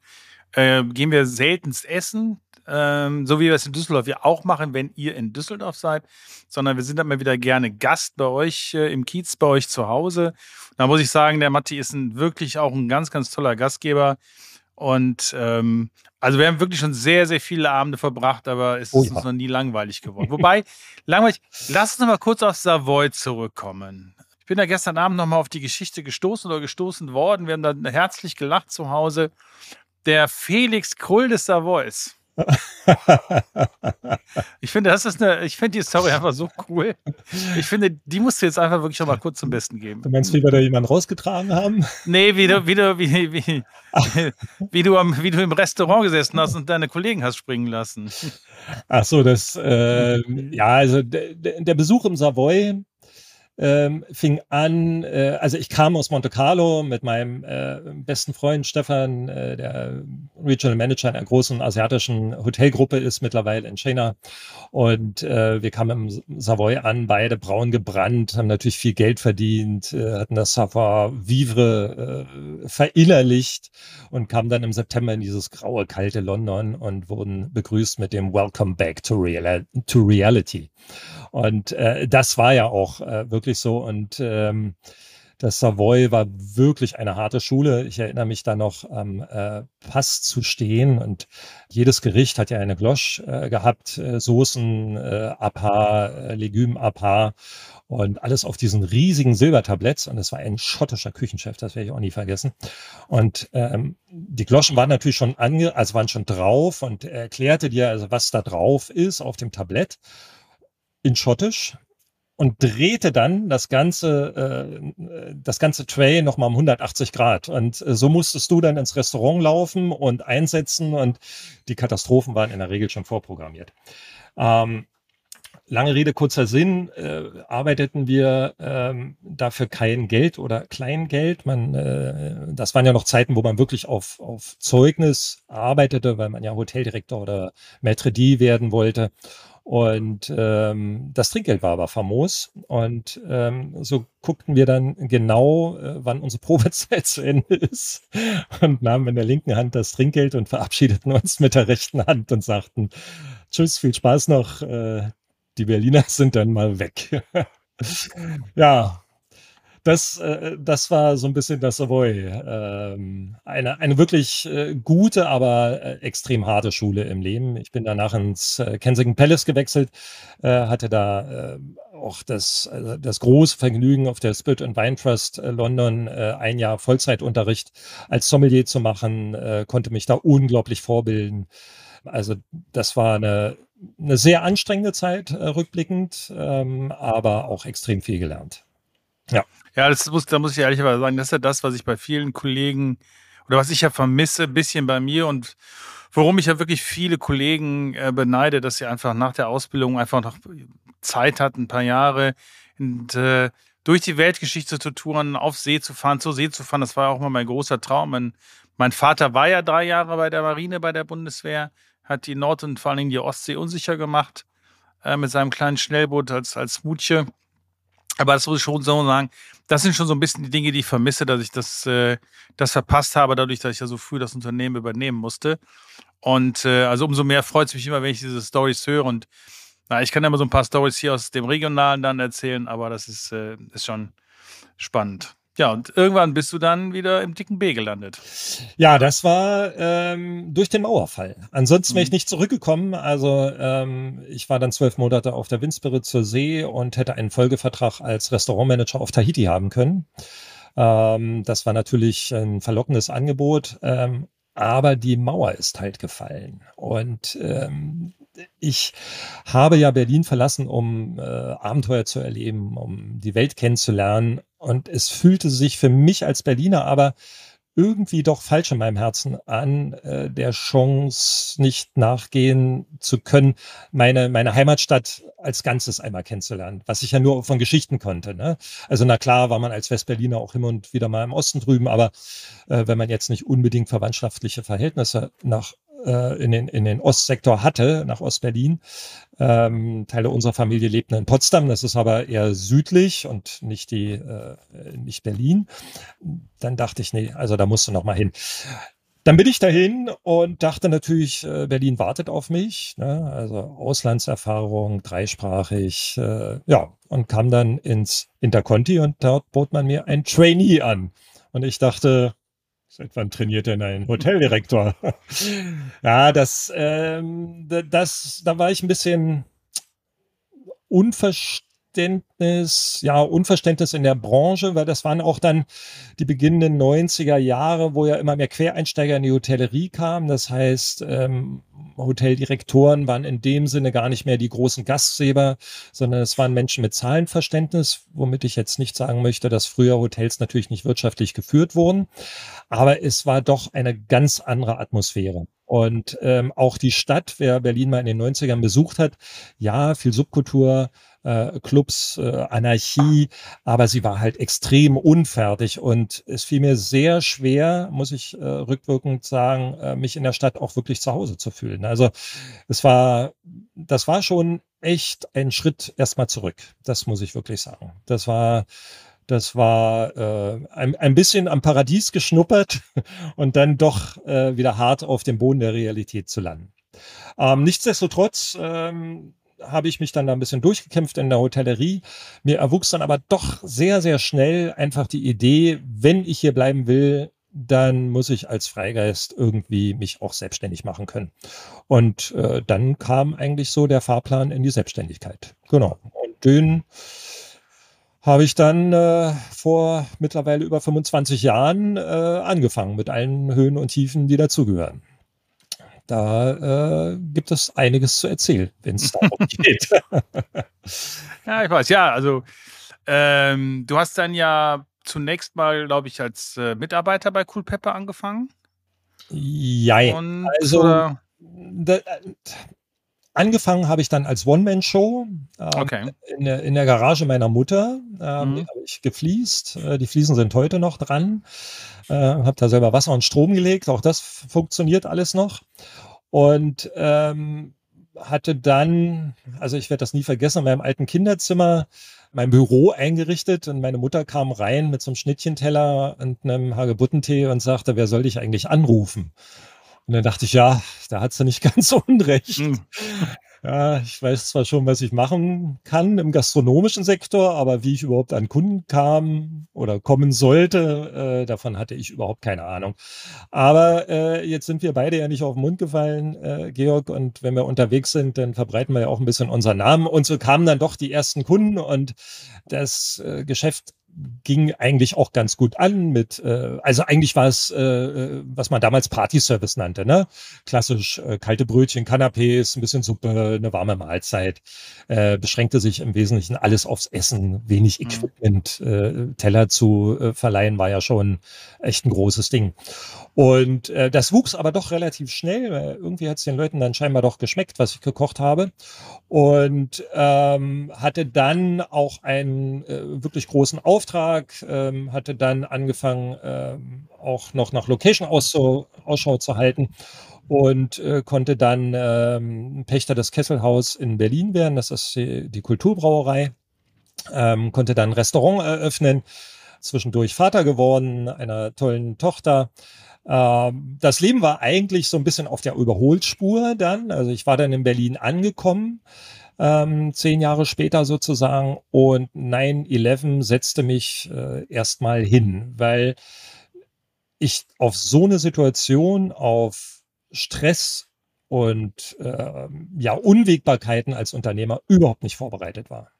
äh, gehen wir seltenst essen ähm, so wie wir es in Düsseldorf ja auch machen, wenn ihr in Düsseldorf seid, sondern wir sind dann mal wieder gerne Gast bei euch äh, im Kiez, bei euch zu Hause. Da muss ich sagen, der Matti ist ein, wirklich auch ein ganz, ganz toller Gastgeber. Und ähm, also wir haben wirklich schon sehr, sehr viele Abende verbracht, aber es oh, ist uns noch nie langweilig geworden. Wobei, langweilig, lass uns mal kurz auf Savoy zurückkommen. Ich bin da gestern Abend noch mal auf die Geschichte gestoßen oder gestoßen worden. Wir haben da herzlich gelacht zu Hause. Der Felix Krull des Savoys ich finde, das ist eine, ich finde die Story einfach so cool. Ich finde, die musst du jetzt einfach wirklich schon mal kurz zum Besten geben.
Du meinst, wie wir da jemanden rausgetragen haben?
Nee, wie du, wie du, wie, wie, wie, du, am, wie du im Restaurant gesessen hast und deine Kollegen hast springen lassen.
Ach so, das, äh, ja, also der, der Besuch im Savoy, ähm, fing an, äh, also ich kam aus Monte Carlo mit meinem äh, besten Freund Stefan, äh, der Regional Manager einer großen asiatischen Hotelgruppe ist mittlerweile in China. Und äh, wir kamen im Savoy an, beide braun gebrannt, haben natürlich viel Geld verdient, äh, hatten das Savoir Vivre äh, verinnerlicht und kamen dann im September in dieses graue, kalte London und wurden begrüßt mit dem Welcome back to, real to Reality. Und äh, das war ja auch äh, wirklich so. Und ähm, das Savoy war wirklich eine harte Schule. Ich erinnere mich da noch am äh, Pass zu stehen und jedes Gericht hat ja eine Glosch äh, gehabt, äh, Soßen, äh, Apa, äh, Legüm Apa und alles auf diesen riesigen Silbertabletts und es war ein schottischer Küchenchef, das werde ich auch nie vergessen. Und ähm, die Gloschen waren natürlich schon ange, also waren schon drauf und er erklärte dir also, was da drauf ist auf dem Tablett in Schottisch und drehte dann das ganze, äh, das ganze Tray nochmal um 180 Grad. Und äh, so musstest du dann ins Restaurant laufen und einsetzen und die Katastrophen waren in der Regel schon vorprogrammiert. Ähm, lange Rede, kurzer Sinn, äh, arbeiteten wir ähm, dafür kein Geld oder Kleingeld. Man, äh, das waren ja noch Zeiten, wo man wirklich auf, auf Zeugnis arbeitete, weil man ja Hoteldirektor oder Maître d' werden wollte. Und ähm, das Trinkgeld war aber famos. Und ähm, so guckten wir dann genau, äh, wann unsere Probezeit zu Ende ist und nahmen in der linken Hand das Trinkgeld und verabschiedeten uns mit der rechten Hand und sagten, tschüss, viel Spaß noch. Äh, die Berliner sind dann mal weg. ja, das, äh, das war so ein bisschen das Savoy. Ähm, eine, eine wirklich äh, gute, aber äh, extrem harte Schule im Leben. Ich bin danach ins äh, Kensington Palace gewechselt, äh, hatte da äh, auch das, äh, das große Vergnügen, auf der Spirit and Wine Trust äh, London äh, ein Jahr Vollzeitunterricht als Sommelier zu machen, äh, konnte mich da unglaublich vorbilden. Also das war eine, eine sehr anstrengende Zeit äh, rückblickend, ähm, aber auch extrem viel gelernt.
Ja. Ja, das muss, da muss ich ehrlicherweise sagen, das ist ja das, was ich bei vielen Kollegen oder was ich ja vermisse, ein bisschen bei mir und worum ich ja wirklich viele Kollegen äh, beneide, dass sie einfach nach der Ausbildung einfach noch Zeit hatten, ein paar Jahre und, äh, durch die Weltgeschichte zu touren, auf See zu fahren, zur See zu fahren. Das war auch mal mein großer Traum. Mein, mein Vater war ja drei Jahre bei der Marine, bei der Bundeswehr, hat die Nord- und vor allen Dingen die Ostsee unsicher gemacht äh, mit seinem kleinen Schnellboot als, als Mutche. Aber das muss ich schon so sagen, das sind schon so ein bisschen die Dinge, die ich vermisse, dass ich das, äh, das verpasst habe, dadurch, dass ich ja so früh das Unternehmen übernehmen musste. Und äh, also umso mehr freut es mich immer, wenn ich diese Stories höre. Und na, ich kann ja mal so ein paar Stories hier aus dem Regionalen dann erzählen, aber das ist, äh, ist schon spannend. Ja, und irgendwann bist du dann wieder im dicken B gelandet.
Ja, das war ähm, durch den Mauerfall. Ansonsten wäre ich mhm. nicht zurückgekommen. Also ähm, ich war dann zwölf Monate auf der Windspirit zur See und hätte einen Folgevertrag als Restaurantmanager auf Tahiti haben können. Ähm, das war natürlich ein verlockendes Angebot. Ähm, aber die Mauer ist halt gefallen. Und ähm, ich habe ja Berlin verlassen, um äh, Abenteuer zu erleben, um die Welt kennenzulernen. Und es fühlte sich für mich als Berliner aber irgendwie doch falsch in meinem Herzen an, äh, der Chance nicht nachgehen zu können, meine, meine Heimatstadt als Ganzes einmal kennenzulernen, was ich ja nur von Geschichten konnte. Ne? Also na klar war man als Westberliner auch immer und wieder mal im Osten drüben, aber äh, wenn man jetzt nicht unbedingt verwandtschaftliche Verhältnisse nach in, den, in den Ostsektor hatte, nach Ostberlin. Ähm, Teile unserer Familie lebten in Potsdam, das ist aber eher südlich und nicht die, äh, nicht Berlin. Dann dachte ich, nee, also da musst du noch mal hin. Dann bin ich dahin und dachte natürlich, äh, Berlin wartet auf mich. Ne? Also Auslandserfahrung, dreisprachig, äh, ja, und kam dann ins Interconti und dort bot man mir ein Trainee an. Und ich dachte, Seit wann trainiert denn ein Hoteldirektor? ja, das, ähm, das, da war ich ein bisschen Unverständnis, ja, Unverständnis in der Branche, weil das waren auch dann die beginnenden 90er Jahre, wo ja immer mehr Quereinsteiger in die Hotellerie kamen. Das heißt, ähm, Hoteldirektoren waren in dem Sinne gar nicht mehr die großen Gastgeber, sondern es waren Menschen mit Zahlenverständnis, womit ich jetzt nicht sagen möchte, dass früher Hotels natürlich nicht wirtschaftlich geführt wurden. Aber es war doch eine ganz andere Atmosphäre. Und ähm, auch die Stadt, wer Berlin mal in den 90ern besucht hat, ja, viel Subkultur, äh, Clubs, äh, Anarchie, aber sie war halt extrem unfertig und es fiel mir sehr schwer, muss ich äh, rückwirkend sagen, äh, mich in der Stadt auch wirklich zu Hause zu fühlen. Also es war, das war schon echt ein Schritt erstmal zurück. Das muss ich wirklich sagen. Das war das war äh, ein, ein bisschen am Paradies geschnuppert und dann doch äh, wieder hart auf dem Boden der Realität zu landen. Ähm, nichtsdestotrotz ähm, habe ich mich dann da ein bisschen durchgekämpft in der Hotellerie. Mir erwuchs dann aber doch sehr, sehr schnell einfach die Idee, wenn ich hier bleiben will, dann muss ich als Freigeist irgendwie mich auch selbstständig machen können. Und äh, dann kam eigentlich so der Fahrplan in die Selbstständigkeit. Genau. Und den habe ich dann äh, vor mittlerweile über 25 Jahren äh, angefangen mit allen Höhen und Tiefen, die dazugehören. Da äh, gibt es einiges zu erzählen, wenn es darum geht.
ja, ich weiß. Ja, also ähm, du hast dann ja zunächst mal, glaube ich, als äh, Mitarbeiter bei Cool Pepper angefangen.
Ja, also da, angefangen habe ich dann als One-Man-Show ähm,
Okay.
in, der, in der Garage meiner Mutter. Ähm,
Mhm.
Die habe ich gefliest. Äh, die Fliesen sind heute noch dran. Äh, habe da selber Wasser und Strom gelegt. Auch das funktioniert alles noch. Und ähm, hatte dann, also ich werde das nie vergessen, in meinem alten Kinderzimmer mein Büro eingerichtet und meine Mutter kam rein mit so einem Schnittchenteller und einem Hagebuttentee und sagte, wer soll dich eigentlich anrufen? Und dann dachte ich, ja, da hat sie nicht ganz unrecht.
Hm.
Ja, ich weiß zwar schon, was ich machen kann im gastronomischen Sektor, aber wie ich überhaupt an Kunden kam oder kommen sollte, äh, davon hatte ich überhaupt keine Ahnung. Aber äh, jetzt sind wir beide ja nicht auf den Mund gefallen, äh, Georg, und wenn wir unterwegs sind, dann verbreiten wir ja auch ein bisschen unseren Namen. Und so kamen dann doch die ersten Kunden und das äh, Geschäft ging eigentlich auch ganz gut an mit, äh, also eigentlich war es, äh, was man damals Party-Service nannte, ne? Klassisch äh, kalte Brötchen, Canapés, ein bisschen Suppe, eine warme Mahlzeit. Äh, beschränkte sich im Wesentlichen alles aufs Essen, wenig
Mhm.
Equipment, äh, Teller zu äh, verleihen, war ja schon echt ein großes Ding. Und äh, das wuchs aber doch relativ schnell, weil irgendwie hat es den Leuten dann scheinbar doch geschmeckt, was ich gekocht habe. Und ähm, hatte dann auch einen äh, wirklich großen Auftrag, ähm, hatte dann angefangen, ähm, auch noch nach Location Ausschau, zu halten und äh, konnte dann ähm, Pächter des Kesselhaus in Berlin werden. Das ist die, die Kulturbrauerei. Ähm, konnte dann ein Restaurant eröffnen, zwischendurch Vater geworden, einer tollen Tochter. Ähm, das Leben war eigentlich so ein bisschen auf der Überholspur dann. Also ich war dann in Berlin angekommen, ähm, zehn Jahre später sozusagen, und 9-11 setzte mich äh, erstmal hin, weil ich auf so eine Situation, auf Stress und äh, ja, Unwägbarkeiten als Unternehmer überhaupt nicht vorbereitet war.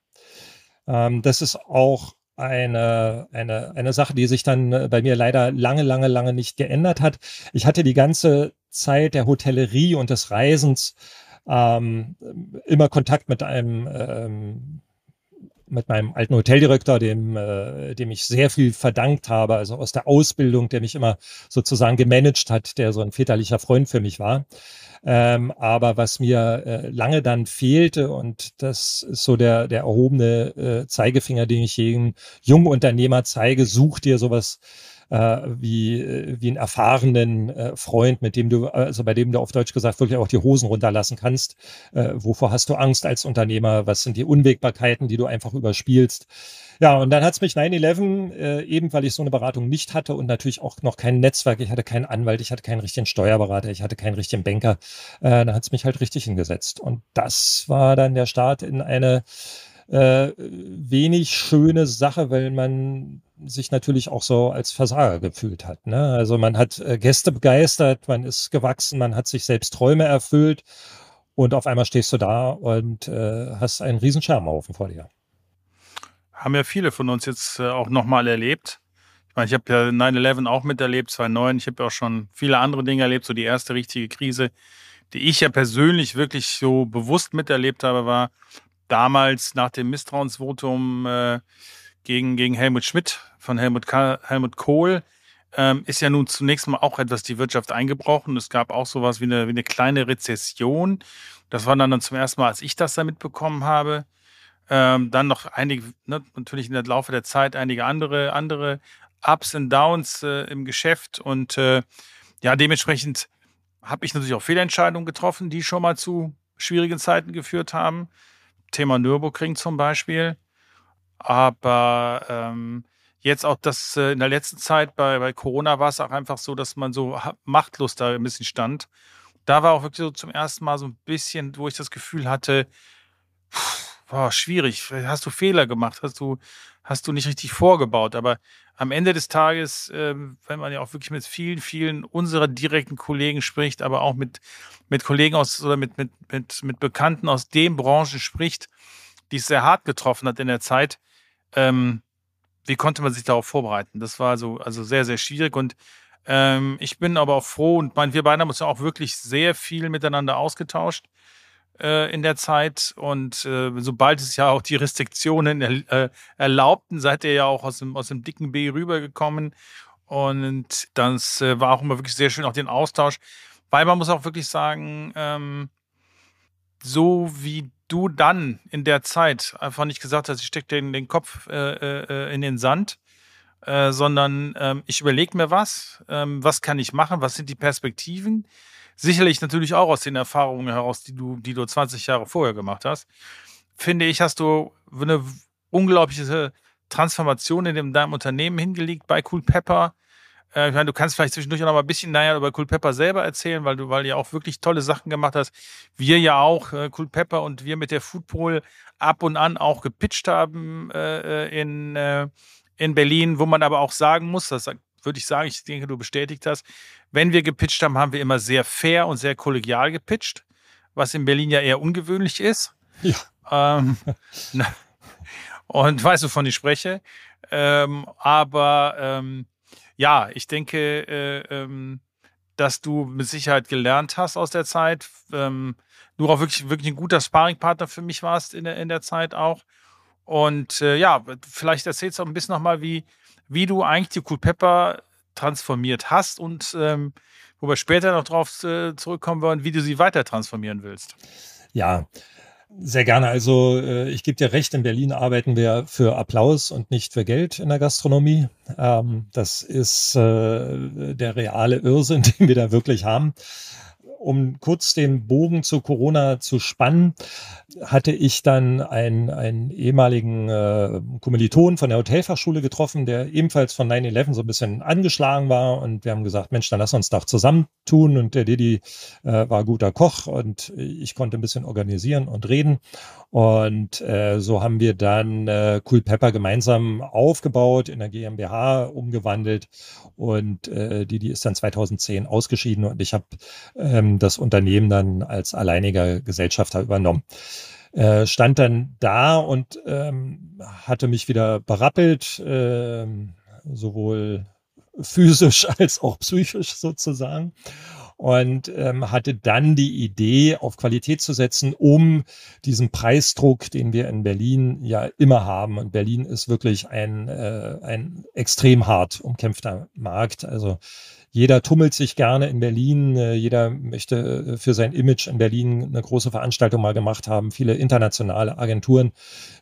Ähm, das ist auch eine, eine, eine Sache, die sich dann äh, bei mir leider lange, lange, lange nicht geändert hat. Ich hatte die ganze Zeit der Hotellerie und des Reisens ähm, immer Kontakt mit einem ähm, mit meinem alten Hoteldirektor, dem, äh, dem ich sehr viel verdankt habe, also aus der Ausbildung, der mich immer sozusagen gemanagt hat, der so ein väterlicher Freund für mich war. Ähm, aber was mir äh, lange dann fehlte, und das ist so der, der erhobene äh, Zeigefinger, den ich jedem jungen Unternehmer zeige, such dir sowas wie, äh, wie einen erfahrenen äh, Freund, mit dem du, also bei dem du auf Deutsch gesagt wirklich auch die Hosen runterlassen kannst. Äh, wovor hast du Angst als Unternehmer? Was sind die Unwägbarkeiten, die du einfach überspielst? Ja, und dann hat's mich 9-11, äh, eben weil ich so eine Beratung nicht hatte und natürlich auch noch kein Netzwerk, ich hatte keinen Anwalt, ich hatte keinen richtigen Steuerberater, ich hatte keinen richtigen Banker, äh, da hat's mich halt richtig hingesetzt. Und das war dann der Start in eine äh, wenig schöne Sache, weil man sich natürlich auch so als Versager gefühlt hat. Ne? Also man hat äh, Gäste begeistert, man ist gewachsen, man hat sich selbst Träume erfüllt und auf einmal stehst du da und äh, hast einen riesen Scherbenhaufen vor dir.
Haben ja viele von uns jetzt äh, auch nochmal erlebt. Ich meine, ich habe ja 9-11 auch miterlebt, 2009. Ich habe ja auch schon viele andere Dinge erlebt. So die erste richtige Krise, die ich ja persönlich wirklich so bewusst miterlebt habe, war damals nach dem Misstrauensvotum äh, gegen, gegen Helmut Schmidt von Helmut, Ka Helmut Kohl. Ähm, ist ja nun zunächst mal auch etwas die Wirtschaft eingebrochen. Es gab auch sowas wie eine, wie eine kleine Rezession. Das war dann, dann zum ersten Mal, als ich das da mitbekommen habe. Ähm, dann noch einige, ne, natürlich in der Laufe der Zeit einige andere, andere Ups und Downs äh, im Geschäft. Und äh, ja, dementsprechend habe ich natürlich auch Fehlentscheidungen getroffen, die schon mal zu schwierigen Zeiten geführt haben. Thema Nürburgring zum Beispiel. Aber ähm, jetzt auch das äh, in der letzten Zeit bei, bei Corona war es auch einfach so, dass man so machtlos da ein bisschen stand. Da war auch wirklich so zum ersten Mal so ein bisschen, wo ich das Gefühl hatte, war schwierig. Hast du Fehler gemacht? Hast du, hast du nicht richtig vorgebaut? Aber am Ende des Tages, äh, wenn man ja auch wirklich mit vielen, vielen unserer direkten Kollegen spricht, aber auch mit, mit Kollegen aus oder mit, mit, mit, mit Bekannten aus den Branchen spricht, die es sehr hart getroffen hat in der Zeit, ähm, wie konnte man sich darauf vorbereiten? Das war so, also sehr, sehr schwierig und ähm, ich bin aber auch froh und mein, wir beide haben uns ja auch wirklich sehr viel miteinander ausgetauscht in der Zeit. Und äh, sobald es ja auch die Restriktionen äh, erlaubten, seid ihr ja auch aus dem, aus dem dicken B rübergekommen. Und das äh, war auch immer wirklich sehr schön, auch den Austausch, weil man muss auch wirklich sagen, ähm, so wie du dann in der Zeit einfach nicht gesagt hast, ich stecke den, den Kopf äh, äh, in den Sand, äh, sondern ähm, ich überlege mir was, ähm, was kann ich machen, was sind die Perspektiven. Sicherlich natürlich auch aus den Erfahrungen heraus, die du, die du 20 Jahre vorher gemacht hast. Finde ich, hast du eine unglaubliche Transformation in deinem Unternehmen hingelegt bei Cool Pepper äh, ich meine, du kannst vielleicht zwischendurch noch mal ein bisschen naja über Cool Pepper selber erzählen, weil du, weil du ja auch wirklich tolle Sachen gemacht hast. Wir ja auch, äh, Cool Pepper und wir mit der Foodpol ab und an auch gepitcht haben äh, äh in, äh, in Berlin, wo man aber auch sagen muss, das würde ich sagen, ich denke, du bestätigt hast, wenn wir gepitcht haben, haben wir immer sehr fair und sehr kollegial gepitcht, was in Berlin ja eher ungewöhnlich ist. Ja. Ähm, und weißt du, wovon ich spreche. Ähm, aber ähm, ja, ich denke, äh, ähm, dass du mit Sicherheit gelernt hast aus der Zeit. Ähm, du auch wirklich, wirklich ein guter Sparringpartner für mich warst in der, in der Zeit auch. Und äh, ja, vielleicht erzählst du auch ein bisschen nochmal, wie, wie du eigentlich die Cool Pepper transformiert hast und ähm, wo wir später noch drauf äh, zurückkommen wollen, wie du sie weiter transformieren willst.
Ja, sehr gerne. Also äh, ich gebe dir recht, in Berlin arbeiten wir für Applaus und nicht für Geld in der Gastronomie. Ähm, das ist äh, der reale Irrsinn, den wir da wirklich haben um kurz den Bogen zu Corona zu spannen, hatte ich dann einen, einen ehemaligen äh, Kommiliton von der Hotelfachschule getroffen, der ebenfalls von 9-11 so ein bisschen angeschlagen war. Und wir haben gesagt, Mensch, dann lass uns doch zusammentun. Und der Didi äh, war guter Koch und ich konnte ein bisschen organisieren und reden. Und äh, so haben wir dann äh, Cool Pepper gemeinsam aufgebaut, in der GmbH umgewandelt. Und äh, Didi ist dann 2010 ausgeschieden und ich habe ähm, das Unternehmen dann als alleiniger Gesellschafter übernommen. Äh, stand dann da und ähm, hatte mich wieder berappelt, äh, sowohl physisch als auch psychisch sozusagen und ähm, hatte dann die Idee, auf Qualität zu setzen, um diesen Preisdruck, den wir in Berlin ja immer haben. Und Berlin ist wirklich ein, äh, ein extrem hart umkämpfter Markt. Also jeder tummelt sich gerne in Berlin, äh, jeder möchte äh, für sein Image in Berlin eine große Veranstaltung mal gemacht haben. Viele internationale Agenturen,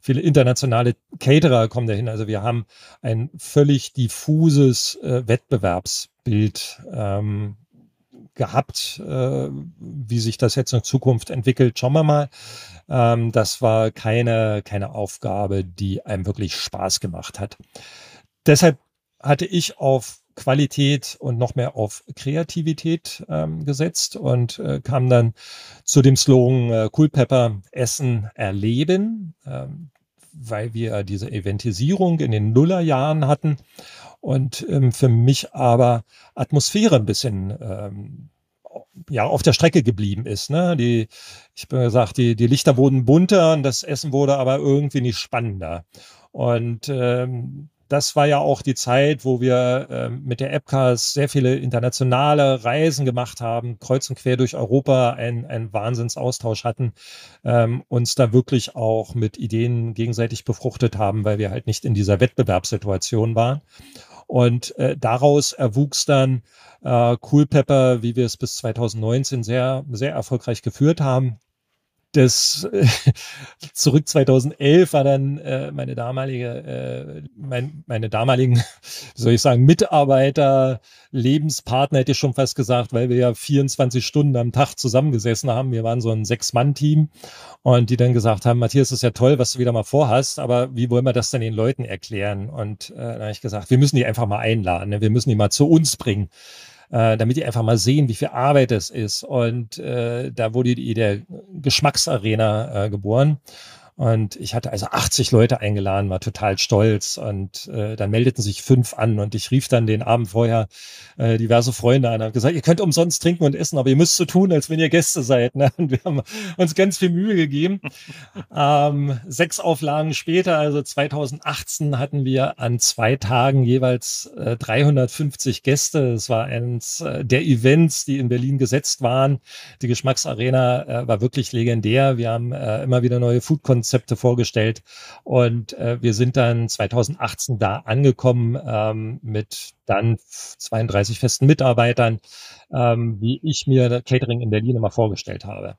viele internationale Caterer kommen dahin. Also wir haben ein völlig diffuses äh, Wettbewerbsbild ähm, gehabt. Äh, wie sich das jetzt in Zukunft entwickelt, schauen wir mal. Ähm, das war keine, keine Aufgabe, die einem wirklich Spaß gemacht hat. Deshalb hatte ich auf Qualität und noch mehr auf Kreativität ähm, gesetzt und äh, kam dann zu dem Slogan äh, Cool Pepper Essen erleben, ähm, weil wir diese Eventisierung in den Nullerjahren hatten und ähm, für mich aber Atmosphäre ein bisschen ähm, ja auf der Strecke geblieben ist. Ne? Die, ich bin gesagt, die, die Lichter wurden bunter und das Essen wurde aber irgendwie nicht spannender. Und ähm, das war ja auch die Zeit, wo wir äh, mit der Epcas sehr viele internationale Reisen gemacht haben, kreuz und quer durch Europa einen, einen Wahnsinnsaustausch hatten, ähm, uns da wirklich auch mit Ideen gegenseitig befruchtet haben, weil wir halt nicht in dieser Wettbewerbssituation waren. Und äh, daraus erwuchs dann äh, Cool Pepper, wie wir es bis 2019 sehr, sehr erfolgreich geführt haben das äh, zurück 2011 war dann äh, meine damalige, äh, mein, meine damaligen, wie soll ich sagen, Mitarbeiter, Lebenspartner hätte ich schon fast gesagt, weil wir ja 24 Stunden am Tag zusammengesessen haben. Wir waren so ein Sechs-Mann-Team und die dann gesagt haben, Matthias, ist ja toll, was du wieder mal vorhast, aber wie wollen wir das dann den Leuten erklären? Und äh, dann habe ich gesagt, wir müssen die einfach mal einladen, ne? wir müssen die mal zu uns bringen äh, damit die einfach mal sehen, wie viel Arbeit es ist. Und äh, da wurde die der Geschmacksarena äh, geboren. Und ich hatte also 80 Leute eingeladen, war total stolz. Und äh, dann meldeten sich fünf an. Und ich rief dann den Abend vorher äh, diverse Freunde an und habe gesagt, ihr könnt umsonst trinken und essen, aber ihr müsst so tun, als wenn ihr Gäste seid. Ne? Und wir haben uns ganz viel Mühe gegeben. ähm, sechs Auflagen später, also 2018, hatten wir an zwei Tagen jeweils äh, 350 Gäste. Es war eines äh, der Events, die in Berlin gesetzt waren. Die Geschmacksarena äh, war wirklich legendär. Wir haben äh, immer wieder neue Food-Konzepte Konzepte vorgestellt. Und äh, wir sind dann 2018 da angekommen ähm, mit dann 32 festen Mitarbeitern, ähm, wie ich mir Catering in Berlin immer vorgestellt habe.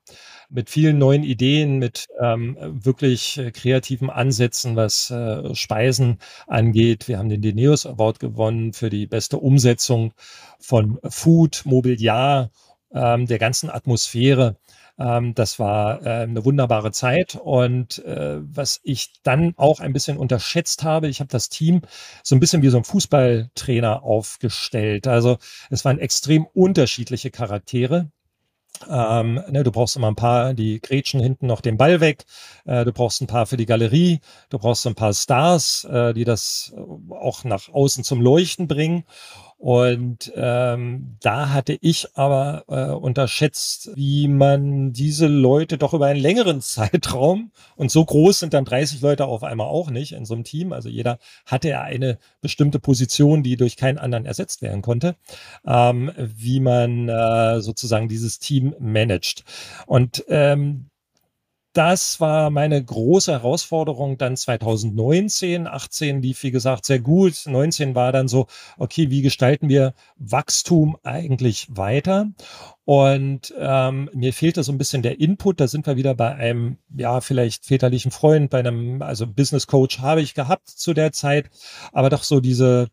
Mit vielen neuen Ideen, mit ähm, wirklich äh, kreativen Ansätzen, was äh, Speisen angeht. Wir haben den Dineus Award gewonnen für die beste Umsetzung von Food, Mobiliar, ähm, der ganzen Atmosphäre. Ähm, das war äh, eine wunderbare Zeit. Und äh, was ich dann auch ein bisschen unterschätzt habe, ich habe das Team so ein bisschen wie so ein Fußballtrainer aufgestellt. Also es waren extrem unterschiedliche Charaktere. Ähm, ne, du brauchst immer ein paar, die grätschen hinten noch den Ball weg. Äh, du brauchst ein paar für die Galerie. Du brauchst ein paar Stars, äh, die das auch nach außen zum Leuchten bringen. Und ähm, da hatte ich aber äh, unterschätzt, wie man diese Leute doch über einen längeren Zeitraum, und so groß sind dann 30 Leute auf einmal auch nicht in so einem Team, also jeder hatte ja eine bestimmte Position, die durch keinen anderen ersetzt werden konnte, ähm, wie man äh, sozusagen dieses Team managt. Und ähm, das war meine große Herausforderung dann 2019. 18 lief, wie gesagt, sehr gut. 19 war dann so, okay, wie gestalten wir Wachstum eigentlich weiter? Und ähm, mir fehlte so ein bisschen der Input. Da sind wir wieder bei einem, ja, vielleicht väterlichen Freund, bei einem, also Business Coach habe ich gehabt zu der Zeit, aber doch so diese,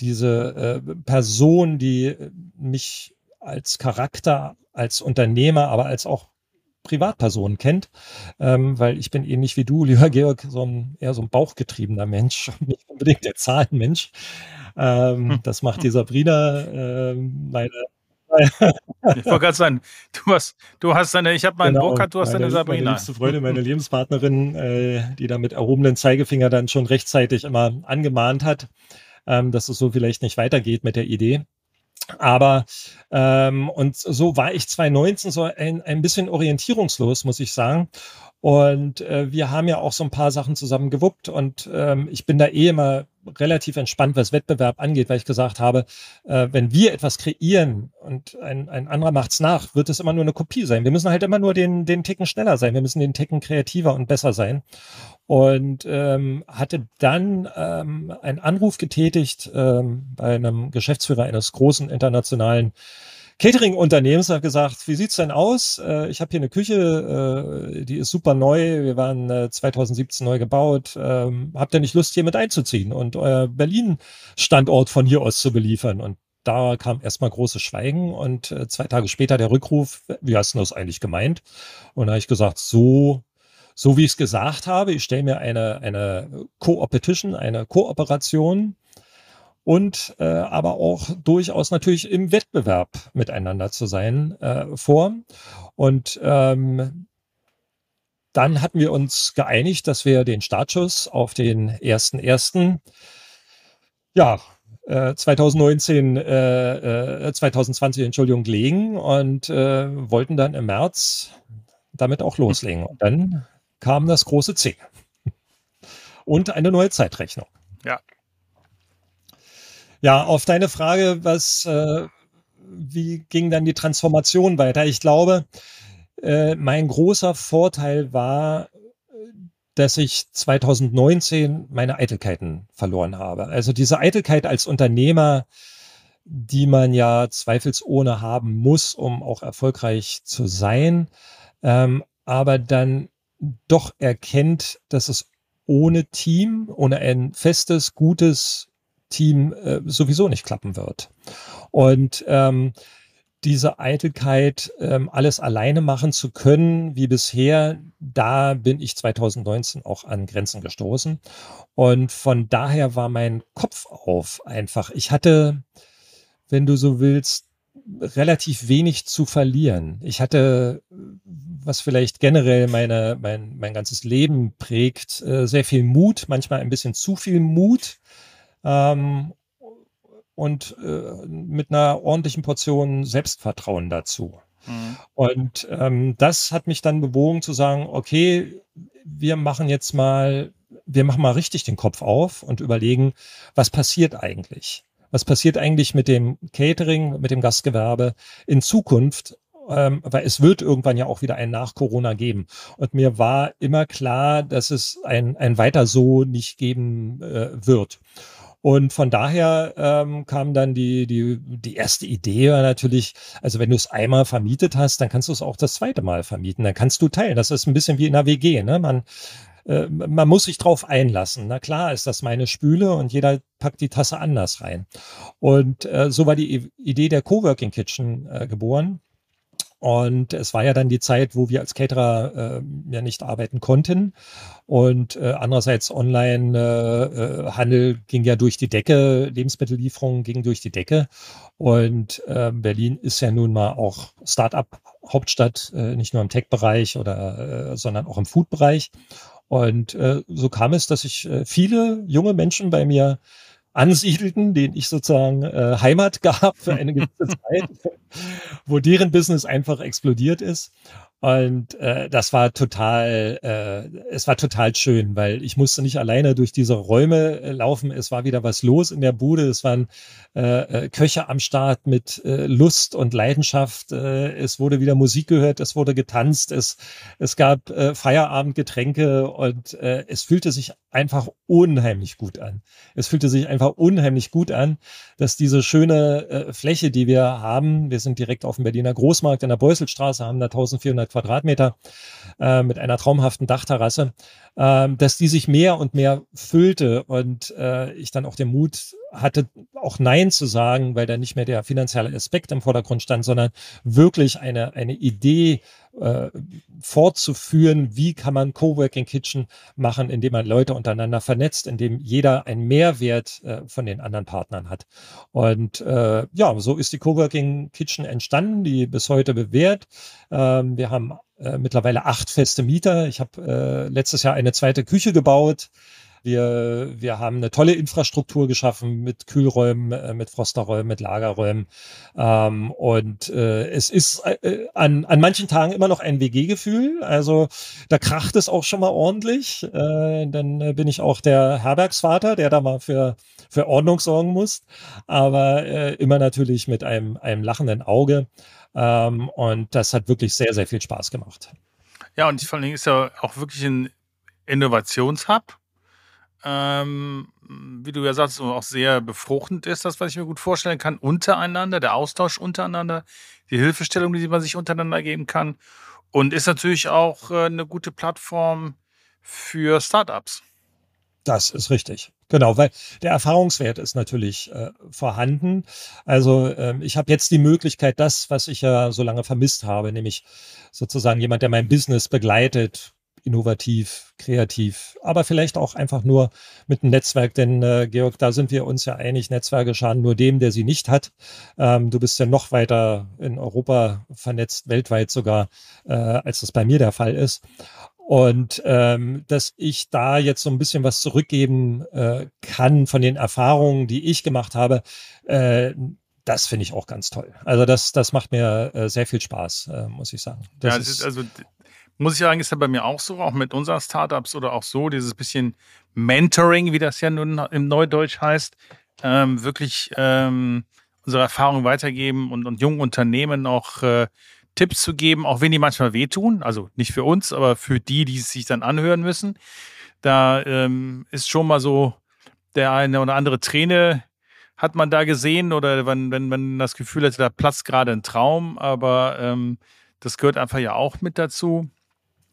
diese äh, Person, die mich als Charakter, als Unternehmer, aber als auch Privatpersonen kennt, ähm, weil ich bin ähnlich wie du, lieber Georg, so ein eher so ein bauchgetriebener Mensch, nicht unbedingt der Zahlenmensch. Ähm, hm. Das macht die Sabrina, äh, meine
ich wollte gerade sagen, du hast, du hast deine, ich habe meinen genau, Burkhardt, du hast meine, deine Sabrina.
Meine liebste Freundin, meine Lebenspartnerin, äh, die da mit erhobenen Zeigefinger dann schon rechtzeitig immer angemahnt hat, ähm, dass es so vielleicht nicht weitergeht mit der Idee. Aber ähm, und so war ich 2019 so ein, ein bisschen orientierungslos, muss ich sagen. Und äh, wir haben ja auch so ein paar Sachen zusammen gewuppt und ähm, ich bin da eh immer relativ entspannt, was Wettbewerb angeht, weil ich gesagt habe, äh, wenn wir etwas kreieren und ein, ein anderer macht's nach, wird es immer nur eine Kopie sein. Wir müssen halt immer nur den, den Ticken schneller sein. Wir müssen den Ticken kreativer und besser sein. Und ähm, hatte dann ähm, einen Anruf getätigt ähm, bei einem Geschäftsführer eines großen internationalen Catering-Unternehmens hat gesagt, wie sieht's denn aus? Äh, ich habe hier eine Küche, äh, die ist super neu. Wir waren äh, 2017 neu gebaut. Ähm, habt ihr nicht Lust, hier mit einzuziehen und euer Berlin-Standort von hier aus zu beliefern? Und da kam erstmal großes Schweigen und äh, zwei Tage später der Rückruf, wie hast du das eigentlich gemeint? Und da habe ich gesagt, so so wie ich es gesagt habe, ich stelle mir eine, eine Co-Opetition, eine Kooperation und äh, aber auch durchaus natürlich im Wettbewerb miteinander zu sein äh, vor. Und ähm, dann hatten wir uns geeinigt, dass wir den Startschuss auf den ersten ersten ja, äh, 2019, äh, äh, 2020, Entschuldigung, legen und äh, wollten dann im März damit auch loslegen. Und dann kam das große C. Und eine neue Zeitrechnung.
Ja,
ja, auf deine Frage, was, äh, wie ging dann die Transformation weiter? Ich glaube, äh, mein großer Vorteil war, dass ich 2019 meine Eitelkeiten verloren habe. Also diese Eitelkeit als Unternehmer, die man ja zweifelsohne haben muss, um auch erfolgreich zu sein, ähm, aber dann doch erkennt, dass es ohne Team, ohne ein festes, gutes Team äh, sowieso nicht klappen wird. Und ähm, diese Eitelkeit, ähm, alles alleine machen zu können, wie bisher, da bin ich 2019 auch an Grenzen gestoßen. Und von daher war mein Kopf auf einfach. Ich hatte, wenn du so willst, relativ wenig zu verlieren. Ich hatte, was vielleicht generell meine, mein, mein ganzes Leben prägt, äh, sehr viel Mut, manchmal ein bisschen zu viel Mut ähm, und äh, mit einer ordentlichen Portion Selbstvertrauen dazu. Mhm. Und ähm, das hat mich dann bewogen zu sagen, okay, wir machen jetzt mal, wir machen mal richtig den Kopf auf und überlegen, was passiert eigentlich? Was passiert eigentlich mit dem Catering, mit dem Gastgewerbe in Zukunft? ähm, weil es wird irgendwann ja auch wieder ein nach Corona geben. Und mir war immer klar, dass es ein, ein weiter so nicht geben äh, wird. Und von daher ähm, kam dann die, die, die erste Idee natürlich, also wenn du es einmal vermietet hast, dann kannst du es auch das zweite Mal vermieten. Dann kannst du teilen. Das ist ein bisschen wie in der WG. Ne? Man, äh, man muss sich drauf einlassen. Na klar ist das meine Spüle und jeder packt die Tasse anders rein. Und äh, so war die Idee der Coworking Kitchen äh, geboren. Und es war ja dann die Zeit, wo wir als Caterer äh, ja nicht arbeiten konnten. Und äh, andererseits Online-Handel äh, ging ja durch die Decke, Lebensmittellieferungen gingen durch die Decke. Und äh, Berlin ist ja nun mal auch Start-up-Hauptstadt, äh, nicht nur im Tech-Bereich oder, äh, sondern auch im Food-Bereich. Und äh, so kam es, dass sich äh, viele junge Menschen bei mir ansiedelten, denen ich sozusagen äh, Heimat gab für eine gewisse Zeit, wo deren Business einfach explodiert ist. Und äh, das war total, äh, es war total schön, weil ich musste nicht alleine durch diese Räume äh, laufen. Es war wieder was los in der Bude. Es waren äh, äh, Köche am Start mit äh, Lust und Leidenschaft. Äh, es wurde wieder Musik gehört, es wurde getanzt, es, es gab äh, Feierabendgetränke und äh, es fühlte sich einfach unheimlich gut an. Es fühlte sich einfach unheimlich gut an, dass diese schöne äh, Fläche, die wir haben, wir sind direkt auf dem Berliner Großmarkt in der Beuselstraße, haben da 1400 Quadratmeter äh, mit einer traumhaften Dachterrasse, äh, dass die sich mehr und mehr füllte und äh, ich dann auch den Mut hatte, auch Nein zu sagen, weil da nicht mehr der finanzielle Aspekt im Vordergrund stand, sondern wirklich eine, eine Idee äh, fortzuführen, wie kann man Coworking Kitchen machen, indem man Leute untereinander vernetzt, indem jeder einen Mehrwert äh, von den anderen Partnern hat. Und äh, ja, so ist die Coworking Kitchen entstanden, die bis heute bewährt. Ähm, wir haben äh, mittlerweile acht feste Mieter. Ich habe äh, letztes Jahr eine zweite Küche gebaut. Wir, wir haben eine tolle Infrastruktur geschaffen mit Kühlräumen, äh, mit Frosterräumen, mit Lagerräumen. Ähm, und äh, es ist äh, an, an manchen Tagen immer noch ein WG-Gefühl. Also da kracht es auch schon mal ordentlich. Äh, dann äh, bin ich auch der Herbergsvater, der da mal für, für Ordnung sorgen muss. Aber äh, immer natürlich mit einem, einem lachenden Auge. Ähm, und das hat wirklich sehr, sehr viel Spaß gemacht.
Ja, und vor allen Dingen ist ja auch wirklich ein Innovationshub ähm, wie du ja sagst, auch sehr befruchtend ist, das, was ich mir gut vorstellen kann, untereinander, der Austausch untereinander, die Hilfestellung, die man sich untereinander geben kann. Und ist natürlich auch äh, eine gute Plattform für Startups.
Das ist richtig. Genau, weil der Erfahrungswert ist natürlich äh, vorhanden. Also ähm, ich habe jetzt die Möglichkeit, das, was ich ja so lange vermisst habe, nämlich sozusagen jemand, der mein Business begleitet, innovativ, kreativ, aber vielleicht auch einfach nur mit einem Netzwerk, denn äh, Georg, da sind wir uns ja einig, Netzwerke schaden nur dem, der sie nicht hat. Ähm, du bist ja noch weiter in Europa vernetzt, weltweit sogar, äh, als das bei mir der Fall ist. Und ähm, dass ich da jetzt so ein bisschen was zurückgeben äh, kann von den Erfahrungen, die ich gemacht habe, äh, das finde ich auch ganz toll. Also das, das macht mir äh, sehr viel Spaß, äh, muss ich sagen. Das
ja, ist, also muss ich sagen, ist ja bei mir auch so, auch mit unseren Startups oder auch so, dieses bisschen Mentoring, wie das ja nun im Neudeutsch heißt, ähm, wirklich ähm, unsere Erfahrungen weitergeben und, und jungen Unternehmen auch äh, Tipps zu geben, auch wenn die manchmal wehtun, also nicht für uns, aber für die, die es sich dann anhören müssen. Da ähm, ist schon mal so der eine oder andere Träne hat man da gesehen oder wenn, wenn man das Gefühl hatte, da platzt gerade ein Traum, aber ähm, das gehört einfach ja auch mit dazu.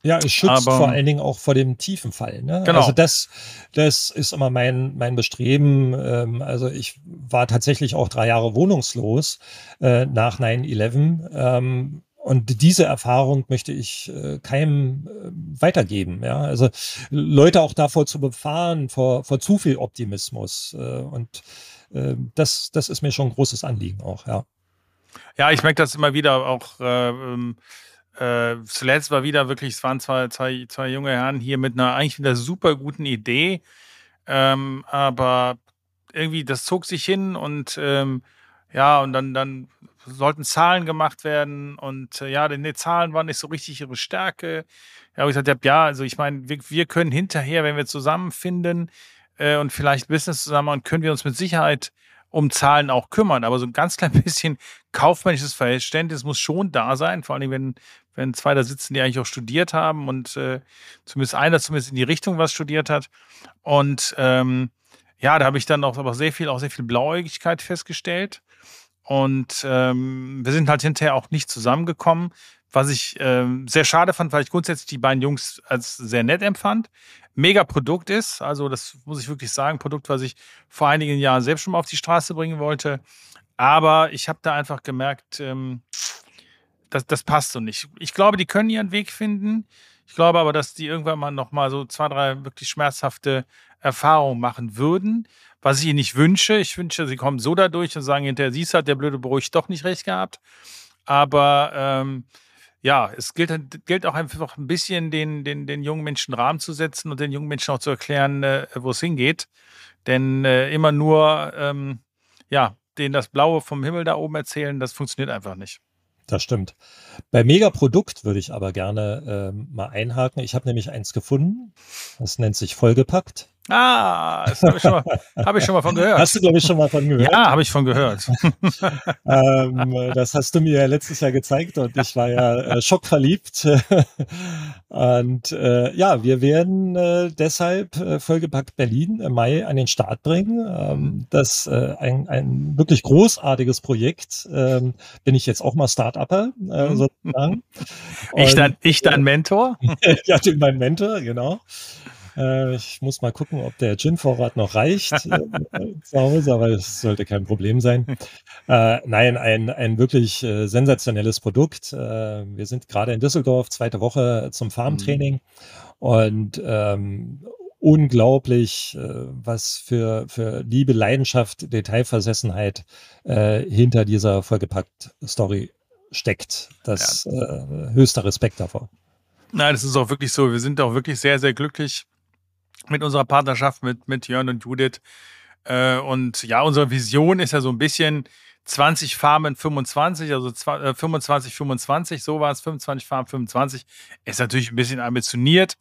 Ja, es schützt Aber, vor allen Dingen auch vor dem tiefen Fall. Ne? Genau. Also das, das ist immer mein, mein Bestreben. Ähm, also ich war tatsächlich auch drei Jahre wohnungslos äh, nach 9-11. Ähm, und diese Erfahrung möchte ich äh, keinem äh, weitergeben. Ja? Also Leute auch davor zu befahren, vor, vor zu viel Optimismus. Äh, und äh, das, das ist mir schon ein großes Anliegen auch, ja.
Ja, ich merke das immer wieder auch. Äh, ähm äh, zuletzt war wieder wirklich, es waren zwei, zwei, zwei junge Herren hier mit einer eigentlich wieder super guten Idee. Ähm, aber irgendwie, das zog sich hin und ähm, ja, und dann, dann sollten Zahlen gemacht werden und äh, ja, denn die Zahlen waren nicht so richtig ihre Stärke. Ja, ich gesagt ja, also ich meine, wir, wir können hinterher, wenn wir zusammenfinden äh, und vielleicht Business zusammen machen, können wir uns mit Sicherheit um Zahlen auch kümmern, aber so ein ganz klein bisschen kaufmännisches Verständnis muss schon da sein, vor allem wenn, wenn zwei da sitzen, die eigentlich auch studiert haben und äh, zumindest einer zumindest in die Richtung was studiert hat. Und ähm, ja, da habe ich dann auch aber sehr viel, auch sehr viel Blauäugigkeit festgestellt. Und ähm, wir sind halt hinterher auch nicht zusammengekommen, was ich ähm, sehr schade fand, weil ich grundsätzlich die beiden Jungs als sehr nett empfand. Mega Produkt ist, also das muss ich wirklich sagen, Produkt, was ich vor einigen Jahren selbst schon mal auf die Straße bringen wollte. Aber ich habe da einfach gemerkt, ähm, das, das passt so nicht. Ich glaube, die können ihren Weg finden. Ich glaube aber, dass die irgendwann mal noch mal so zwei, drei wirklich schmerzhafte Erfahrungen machen würden, was ich ihnen nicht wünsche. Ich wünsche, sie kommen so dadurch und sagen hinterher, siehst hat der blöde Beruhig doch nicht recht gehabt. Aber ähm, ja, es gilt, gilt auch einfach ein bisschen den, den, den jungen Menschen Rahmen zu setzen und den jungen Menschen auch zu erklären, äh, wo es hingeht. Denn äh, immer nur, ähm, ja, denen das Blaue vom Himmel da oben erzählen, das funktioniert einfach nicht.
Das stimmt. Bei Megaprodukt würde ich aber gerne äh, mal einhaken. Ich habe nämlich eins gefunden. Das nennt sich vollgepackt.
Ah, das habe ich, schon mal, hab ich schon mal von gehört.
Hast du, glaube ich, schon mal von gehört?
Ja, habe ich von gehört.
ähm, das hast du mir ja letztes Jahr gezeigt und ich war ja äh, schockverliebt. und äh, ja, wir werden äh, deshalb äh, Vollgepackt Berlin im Mai an den Start bringen. Ähm, das äh, ein, ein wirklich großartiges Projekt. Ähm, bin ich jetzt auch mal Start-Upper äh, mhm. sozusagen.
ich, dann, ich dein Mentor?
ja, mein Mentor, genau. Äh, ich muss mal gucken, ob der Gin-Vorrat noch reicht äh, zu Hause, aber es sollte kein Problem sein. Äh, nein, ein, ein wirklich äh, sensationelles Produkt. Äh, wir sind gerade in Düsseldorf, zweite Woche zum Farmtraining mhm. und ähm, unglaublich, äh, was für, für Liebe, Leidenschaft, Detailversessenheit hinter dieser vollgepackt Story steckt. Das ja. höchster Respekt davor.
Nein, das ist auch wirklich so. Wir sind auch wirklich sehr, sehr glücklich, mit unserer Partnerschaft mit, mit Jörn und Judith. Äh, und ja, unsere Vision ist ja so ein bisschen 20 Farmen 25, also 25, 25, äh, so war es, 25 Farmen 25. Ist natürlich ein bisschen ambitioniert,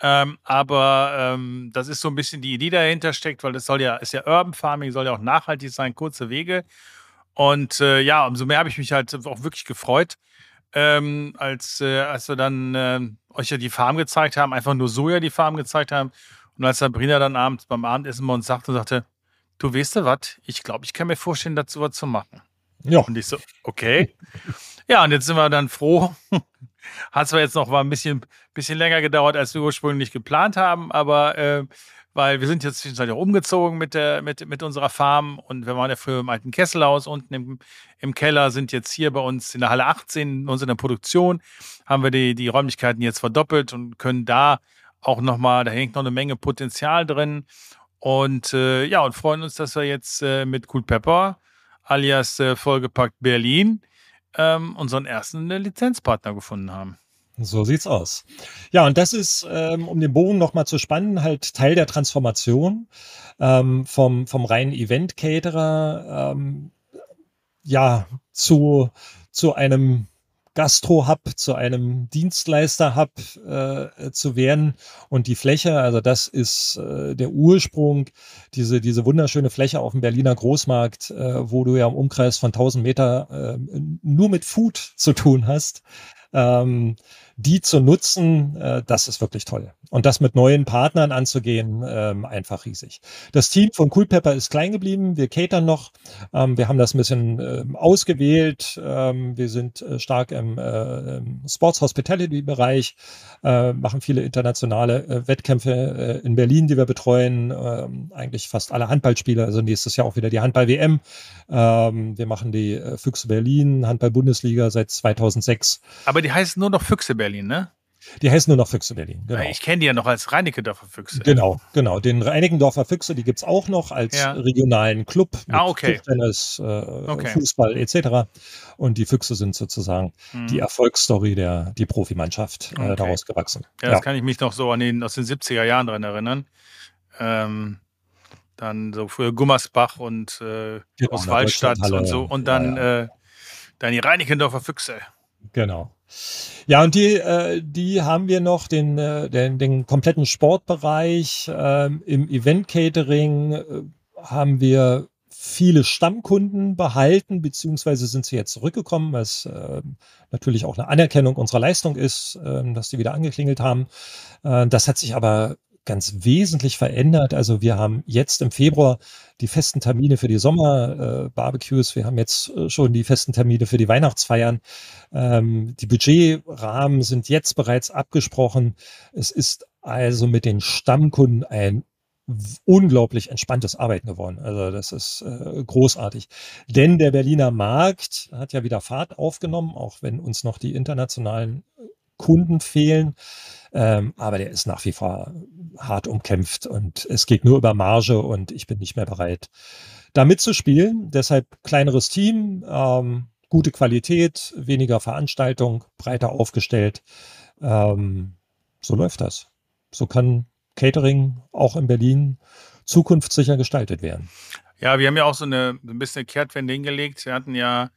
ähm, aber ähm, das ist so ein bisschen die Idee dahinter steckt, weil das soll ja, ist ja Urban Farming, soll ja auch nachhaltig sein, kurze Wege. Und äh, ja, umso mehr habe ich mich halt auch wirklich gefreut, ähm, als, äh, als wir dann euch ja die Farm gezeigt haben, einfach nur so ja die Farm gezeigt haben und als Sabrina dann abends beim Abendessen bei uns sagte, sagte, du weißt du was, ich glaube, ich kann mir vorstellen, dazu was zu machen. Ja. Und ich so, okay. ja, und jetzt sind wir dann froh. Hat zwar jetzt noch mal ein bisschen, bisschen länger gedauert, als wir ursprünglich geplant haben, aber äh, weil wir sind jetzt zwischenzeitlich auch umgezogen mit, der, mit, mit unserer Farm und wir waren ja früher im alten Kesselhaus unten im, im Keller, sind jetzt hier bei uns in der Halle 18, uns in der Produktion, haben wir die, die Räumlichkeiten jetzt verdoppelt und können da auch nochmal, da hängt noch eine Menge Potenzial drin. Und äh, ja, und freuen uns, dass wir jetzt äh, mit Cool Pepper alias äh, Vollgepackt Berlin ähm, unseren ersten äh, Lizenzpartner gefunden haben.
So sieht's aus. Ja, und das ist, ähm, um den Bogen nochmal zu spannen, halt Teil der Transformation ähm, vom, vom reinen Event-Caterer ähm, ja, zu, zu einem Gastro-Hub zu einem Dienstleister-Hub äh, zu werden. Und die Fläche, also das ist äh, der Ursprung, diese, diese wunderschöne Fläche auf dem Berliner Großmarkt, äh, wo du ja im Umkreis von 1000 Meter äh, nur mit Food zu tun hast. Ähm, die zu nutzen, äh, das ist wirklich toll. Und das mit neuen Partnern anzugehen, ähm, einfach riesig. Das Team von Cool Pepper ist klein geblieben. Wir catern noch. Ähm, wir haben das ein bisschen äh, ausgewählt. Ähm, wir sind äh, stark im, äh, Sports Hospitality Bereich, äh, machen viele internationale äh, Wettkämpfe äh, in Berlin, die wir betreuen. Ähm, eigentlich fast alle Handballspieler. Also nächstes Jahr auch wieder die Handball WM. Ähm, wir machen die äh, Füchse Berlin, Handball Bundesliga seit 2006.
Aber die heißen nur noch Füchse Berlin. Berlin, ne?
Die heißen nur noch Füchse Berlin.
Genau. Ich kenne die ja noch als Reinickendorfer Füchse.
Genau, genau. Den Reinickendorfer Füchse, die gibt es auch noch als ja. regionalen Club
mit ah, okay.
Tennis, äh, okay. Fußball etc. Und die Füchse sind sozusagen mhm. die Erfolgsstory der die Profimannschaft äh, okay. daraus gewachsen.
Ja, ja, das kann ich mich noch so an den, aus den 70er Jahren dran erinnern. Ähm, dann so früher Gummersbach und äh, genau, Waldstadt und so. Und dann, ja, äh, dann die Reinickendorfer Füchse.
Genau. Ja, und die, äh, die haben wir noch, den, äh, den, den kompletten Sportbereich. Ähm, Im Event-Catering äh, haben wir viele Stammkunden behalten, beziehungsweise sind sie jetzt zurückgekommen, was äh, natürlich auch eine Anerkennung unserer Leistung ist, äh, dass die wieder angeklingelt haben. Äh, das hat sich aber ganz wesentlich verändert. Also wir haben jetzt im Februar die festen Termine für die Sommer-Barbecues. Äh, wir haben jetzt äh, schon die festen Termine für die Weihnachtsfeiern. Ähm, die Budgetrahmen sind jetzt bereits abgesprochen. Es ist also mit den Stammkunden ein unglaublich entspanntes Arbeiten geworden. Also das ist äh, großartig. Denn der Berliner Markt hat ja wieder Fahrt aufgenommen, auch wenn uns noch die internationalen Kunden fehlen. Ähm, aber der ist nach wie vor hart umkämpft und es geht nur über Marge und ich bin nicht mehr bereit, da mitzuspielen. Deshalb kleineres Team, ähm, gute Qualität, weniger Veranstaltung, breiter aufgestellt. Ähm, so läuft das. So kann Catering auch in Berlin zukunftssicher gestaltet werden.
Ja, wir haben ja auch so eine ein bisschen Kehrtwende hingelegt. Wir hatten ja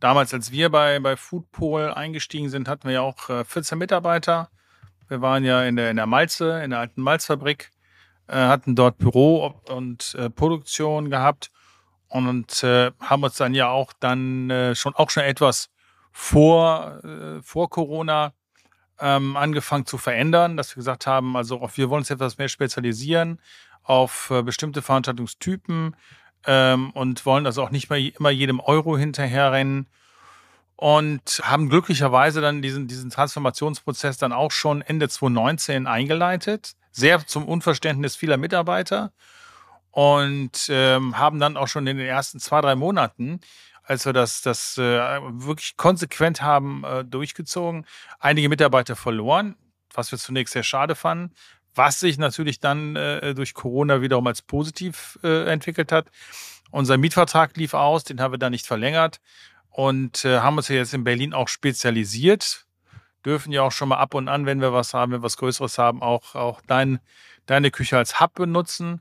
damals, als wir bei, bei Foodpol eingestiegen sind, hatten wir ja auch 14 äh, Mitarbeiter. Wir waren ja in der, in der Malze, in der alten Malzfabrik, äh, hatten dort Büro und äh, Produktion gehabt und haben uns dann ja auch dann schon auch schon etwas vor, vor Corona ähm, angefangen zu verändern, dass wir gesagt haben, also auch wir wollen uns etwas mehr spezialisieren auf bestimmte Veranstaltungstypen ähm, und wollen also auch nicht mehr immer jedem Euro hinterherrennen. Und haben glücklicherweise dann diesen, diesen Transformationsprozess dann auch schon Ende 2019 eingeleitet, sehr zum Unverständnis vieler Mitarbeiter. Und ähm, haben dann auch schon in den ersten zwei, drei Monaten als wir das, das äh, wirklich konsequent haben äh, durchgezogen, einige Mitarbeiter verloren, was wir zunächst sehr schade fanden, was sich natürlich dann äh, durch Corona wiederum als positiv äh, entwickelt hat. Unser Mietvertrag lief aus, den haben wir dann nicht verlängert und äh, haben uns ja jetzt in Berlin auch spezialisiert. Dürfen ja auch schon mal ab und an, wenn wir was haben, wenn wir was Größeres haben, auch, auch dein, deine Küche als Hub benutzen.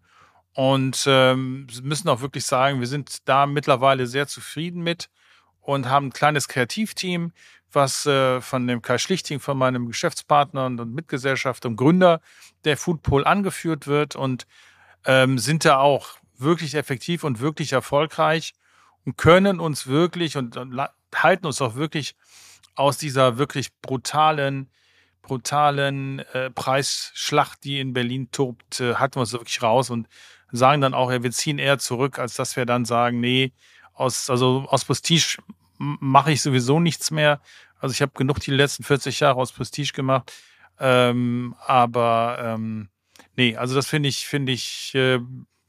Und ähm, müssen auch wirklich sagen, wir sind da mittlerweile sehr zufrieden mit und haben ein kleines Kreativteam, was äh, von dem Kai Schlichting, von meinem Geschäftspartner und, und Mitgesellschafter und Gründer der Foodpol angeführt wird und ähm, sind da auch wirklich effektiv und wirklich erfolgreich und können uns wirklich und, und halten uns auch wirklich aus dieser wirklich brutalen, brutalen äh, Preisschlacht, die in Berlin tobt, äh, halten wir uns wirklich raus und sagen dann auch, ja, wir ziehen eher zurück, als dass wir dann sagen, nee, aus, also aus Prestige mache ich sowieso nichts mehr. Also ich habe genug die letzten 40 Jahre aus Prestige gemacht. Ähm, aber ähm, nee, also das finde ich, finde ich, äh,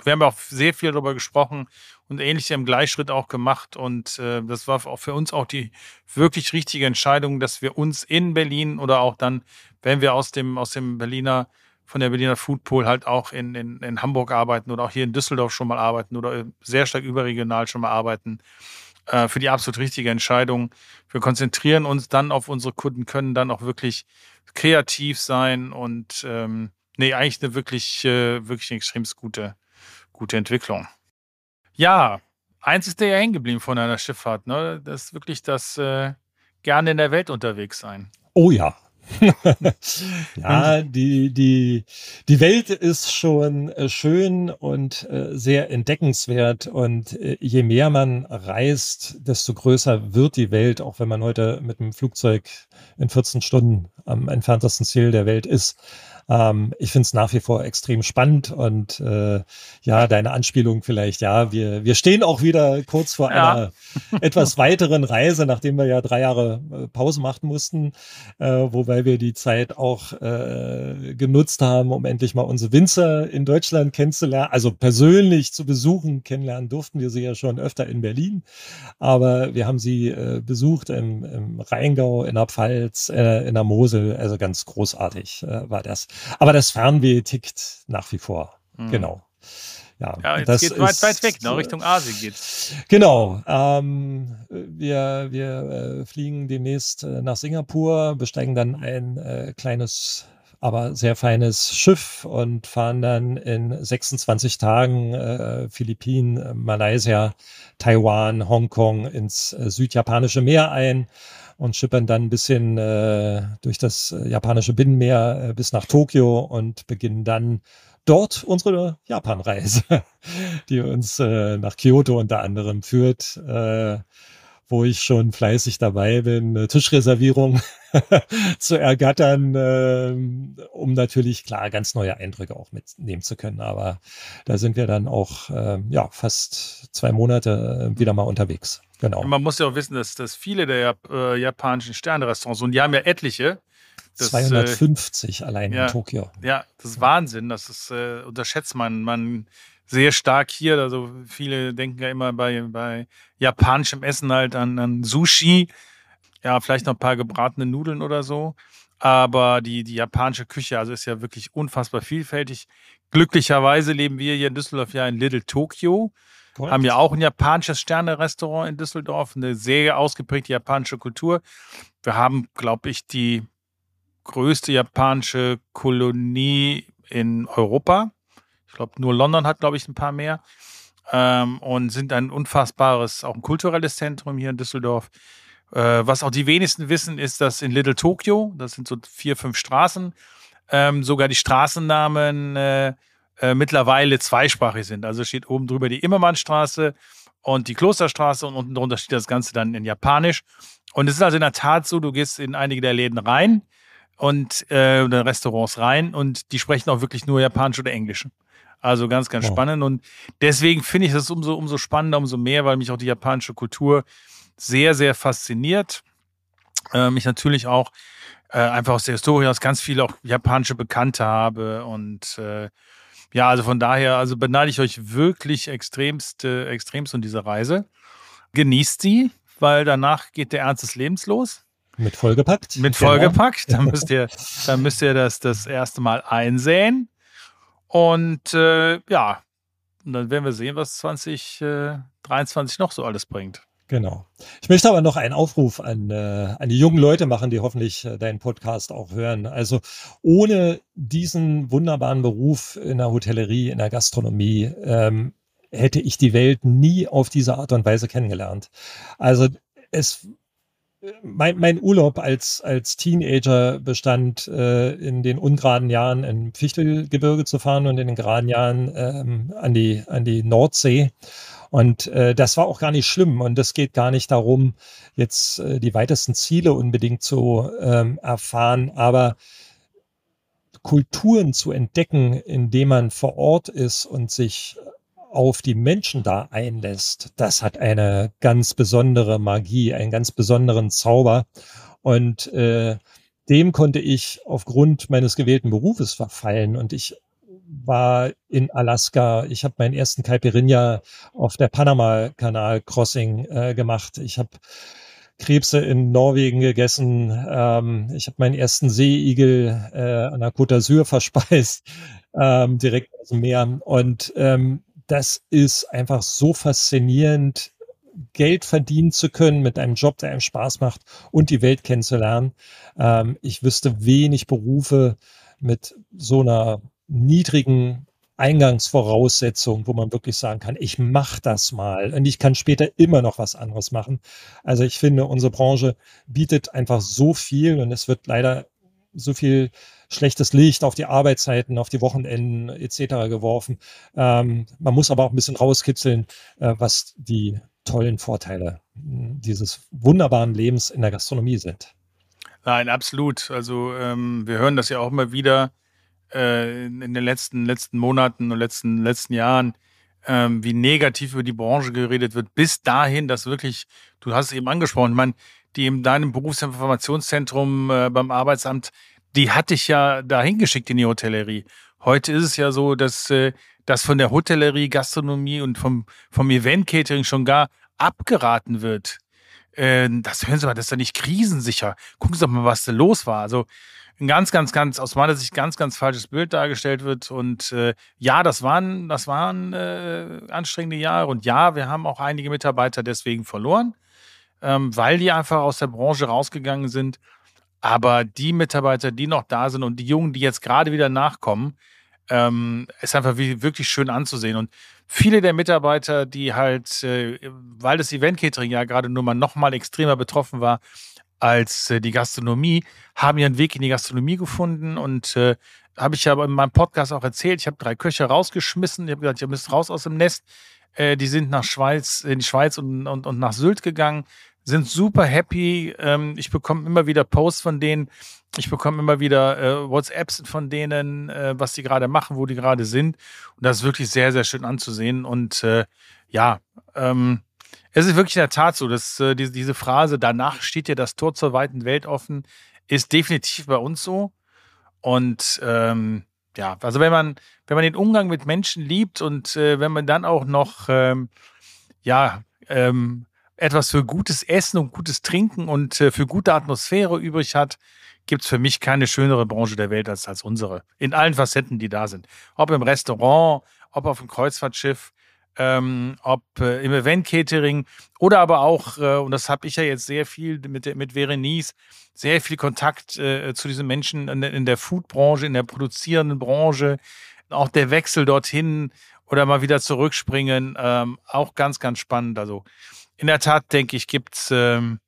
wir haben auch sehr viel darüber gesprochen und ähnlich im Gleichschritt auch gemacht. Und äh, das war auch für uns auch die wirklich richtige Entscheidung, dass wir uns in Berlin oder auch dann, wenn wir aus dem, aus dem Berliner von der Berliner Foodpool halt auch in, in, in Hamburg arbeiten oder auch hier in Düsseldorf schon mal arbeiten oder sehr stark überregional schon mal arbeiten. Äh, für die absolut richtige Entscheidung. Wir konzentrieren uns dann auf unsere Kunden, können dann auch wirklich kreativ sein und ähm, nee, eigentlich eine wirklich, äh, wirklich eine extrem gute, gute Entwicklung. Ja, eins ist dir ja hängen geblieben von einer Schifffahrt, ne? Das ist wirklich das äh, gerne in der Welt unterwegs sein.
Oh ja, ja, die, die, die Welt ist schon äh, schön und äh, sehr entdeckenswert. Und äh, je mehr man reist, desto größer wird die Welt, auch wenn man heute mit dem Flugzeug in 14 Stunden am entferntesten Ziel der Welt ist. Ähm, ich finde es nach wie vor extrem spannend und äh, ja, deine Anspielung vielleicht, ja, wir, wir stehen auch wieder kurz vor ja. einer etwas weiteren Reise, nachdem wir ja drei Jahre äh, Pause machen mussten, äh, wobei wir die Zeit auch äh, genutzt haben, um endlich mal unsere Winzer in Deutschland kennenzulernen, also persönlich zu besuchen, kennenlernen durften wir sie ja schon öfter in Berlin, aber wir haben sie äh, besucht im, im Rheingau, in der Pfalz, äh, in der Mosel, also ganz großartig äh, war das. Aber das Fernweh tickt nach wie vor. Mhm. Genau.
Ja, ja jetzt das geht weit, weit weg, ne? Richtung Asien geht's.
Genau. Ähm, wir wir äh, fliegen demnächst äh, nach Singapur, besteigen dann ein äh, kleines aber sehr feines Schiff und fahren dann in 26 Tagen äh, Philippinen, Malaysia, Taiwan, Hongkong ins äh, südjapanische Meer ein und schippern dann ein bisschen äh, durch das äh, japanische Binnenmeer äh, bis nach Tokio und beginnen dann dort unsere Japan-Reise, die uns äh, nach Kyoto unter anderem führt, äh, wo ich schon fleißig dabei bin, Tischreservierung zu ergattern, äh, um natürlich klar ganz neue Eindrücke auch mitnehmen zu können. Aber da sind wir dann auch äh, ja fast zwei Monate wieder mal unterwegs. Genau.
Man muss ja auch wissen, dass, dass viele der Jap äh, japanischen Sterne-Restaurants, und die haben ja etliche,
das, 250 äh, allein ja, in Tokio.
Ja, das ist Wahnsinn. Das ist, äh, unterschätzt man, man sehr stark hier. Also viele denken ja immer bei, bei japanischem Essen halt an, an Sushi. Ja, vielleicht noch ein paar gebratene Nudeln oder so. Aber die, die japanische Küche, also ist ja wirklich unfassbar vielfältig. Glücklicherweise leben wir hier in Düsseldorf ja in Little Tokyo. Correct. Haben ja auch ein japanisches Sterne-Restaurant in Düsseldorf, eine sehr ausgeprägte japanische Kultur. Wir haben, glaube ich, die größte japanische Kolonie in Europa. Ich glaube, nur London hat, glaube ich, ein paar mehr. Ähm, und sind ein unfassbares, auch ein kulturelles Zentrum hier in Düsseldorf. Äh, was auch die wenigsten wissen, ist, dass in Little Tokyo, das sind so vier, fünf Straßen, ähm, sogar die Straßennamen äh, äh, mittlerweile zweisprachig sind. Also steht oben drüber die Immermannstraße und die Klosterstraße und unten drunter steht das Ganze dann in Japanisch. Und es ist also in der Tat so, du gehst in einige der Läden rein, und äh, Restaurants rein und die sprechen auch wirklich nur Japanisch oder Englisch. Also ganz, ganz spannend. Und deswegen finde ich das umso, umso spannender, umso mehr, weil mich auch die japanische Kultur sehr, sehr fasziniert. Äh, mich natürlich auch äh, einfach aus der Historie aus ganz viele auch japanische Bekannte habe. Und äh, ja, also von daher, also beneide ich euch wirklich extremst, extremst um diese Reise. Genießt sie, weil danach geht der Ernst des Lebens los.
Mit vollgepackt.
Mit genau. vollgepackt. Dann müsst ihr, dann müsst ihr das das erste Mal einsehen. Und äh, ja, und dann werden wir sehen, was 2023 noch so alles bringt.
Genau. Ich möchte aber noch einen Aufruf an, äh, an die jungen Leute machen, die hoffentlich äh, deinen Podcast auch hören. Also ohne diesen wunderbaren Beruf in der Hotellerie, in der Gastronomie, ähm, hätte ich die Welt nie auf diese Art und Weise kennengelernt. Also es mein, mein Urlaub als, als Teenager bestand äh, in den ungeraden Jahren im Fichtelgebirge zu fahren und in den geraden Jahren ähm, an, die, an die Nordsee. Und äh, das war auch gar nicht schlimm. Und es geht gar nicht darum, jetzt äh, die weitesten Ziele unbedingt zu ähm, erfahren, aber Kulturen zu entdecken, indem man vor Ort ist und sich auf die Menschen da einlässt, das hat eine ganz besondere Magie, einen ganz besonderen Zauber. Und äh, dem konnte ich aufgrund meines gewählten Berufes verfallen. Und ich war in Alaska. Ich habe meinen ersten Caipirinha auf der Panama-Kanal Crossing äh, gemacht. Ich habe Krebse in Norwegen gegessen. Ähm, ich habe meinen ersten Seeigel äh, an der Côte d'Azur verspeist, ähm, direkt aus dem Meer. Und ähm, das ist einfach so faszinierend, Geld verdienen zu können mit einem Job, der einem Spaß macht und die Welt kennenzulernen. Ähm, ich wüsste wenig Berufe mit so einer niedrigen Eingangsvoraussetzung, wo man wirklich sagen kann, ich mache das mal und ich kann später immer noch was anderes machen. Also ich finde, unsere Branche bietet einfach so viel und es wird leider so viel schlechtes Licht auf die Arbeitszeiten, auf die Wochenenden etc. geworfen. Ähm, man muss aber auch ein bisschen rauskitzeln, äh, was die tollen Vorteile hm, dieses wunderbaren Lebens in der Gastronomie sind.
Nein, absolut. Also ähm, wir hören das ja auch immer wieder äh, in den letzten, letzten Monaten und letzten, letzten Jahren, ähm, wie negativ über die Branche geredet wird, bis dahin, dass wirklich, du hast es eben angesprochen, ich meine, die in deinem Berufsinformationszentrum äh, beim Arbeitsamt die hatte ich ja dahin geschickt in die Hotellerie. Heute ist es ja so, dass äh, das von der Hotellerie, Gastronomie und vom, vom Event-Catering schon gar abgeraten wird. Äh, das hören Sie mal, das ist ja nicht krisensicher. Gucken Sie doch mal, was da los war. Also ein ganz, ganz, ganz, aus meiner Sicht ganz, ganz falsches Bild dargestellt wird. Und äh, ja, das waren, das waren äh, anstrengende Jahre. Und ja, wir haben auch einige Mitarbeiter deswegen verloren, ähm, weil die einfach aus der Branche rausgegangen sind. Aber die Mitarbeiter, die noch da sind und die Jungen, die jetzt gerade wieder nachkommen, ähm, ist einfach wirklich schön anzusehen. Und viele der Mitarbeiter, die halt, äh, weil das Event-Catering ja gerade nur mal noch mal extremer betroffen war, als äh, die Gastronomie, haben ihren Weg in die Gastronomie gefunden und äh, habe ich ja in meinem Podcast auch erzählt. Ich habe drei Köche rausgeschmissen. Ich habe gesagt, ihr müsst raus aus dem Nest. Äh, die sind nach Schweiz, in die Schweiz und, und, und nach Sylt gegangen, sind super happy. Ähm, ich bekomme immer wieder Posts von denen. Ich bekomme immer wieder äh, WhatsApps von denen, äh, was die gerade machen, wo die gerade sind. Und das ist wirklich sehr, sehr schön anzusehen. Und äh, ja, ähm, es ist wirklich in der Tat so, dass äh, diese, diese Phrase, danach steht dir das Tor zur weiten Welt offen, ist definitiv bei uns so. Und ähm, ja, also wenn man, wenn man den Umgang mit Menschen liebt und äh, wenn man dann auch noch ähm, ja, ähm, etwas für gutes Essen und gutes Trinken und äh, für gute Atmosphäre übrig hat, gibt es für mich keine schönere Branche der Welt als, als unsere. In allen Facetten, die da sind. Ob im Restaurant, ob auf dem Kreuzfahrtschiff, ähm, ob äh, im Event-Catering oder aber auch, äh, und das habe ich ja jetzt sehr viel mit, mit Verenice, sehr viel Kontakt äh, zu diesen Menschen in, in der Food-Branche, in der produzierenden Branche, auch der Wechsel dorthin oder mal wieder zurückspringen, ähm, auch ganz, ganz spannend. Also in der Tat, denke ich, gibt's ähm,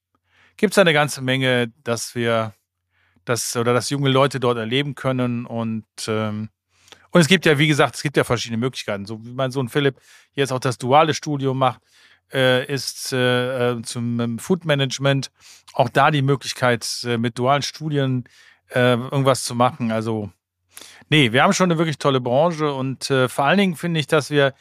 gibt's eine ganze Menge, dass wir das oder dass junge Leute dort erleben können und ähm, und es gibt ja, wie gesagt, es gibt ja verschiedene Möglichkeiten. So wie mein Sohn Philipp jetzt auch das duale Studium macht, äh, ist äh, äh zum ähm, Food Management auch da die Möglichkeit, äh, mit dualen Studien äh, irgendwas zu machen. Also, nee, wir haben schon eine wirklich tolle Branche und äh, vor allen Dingen finde ich, dass wir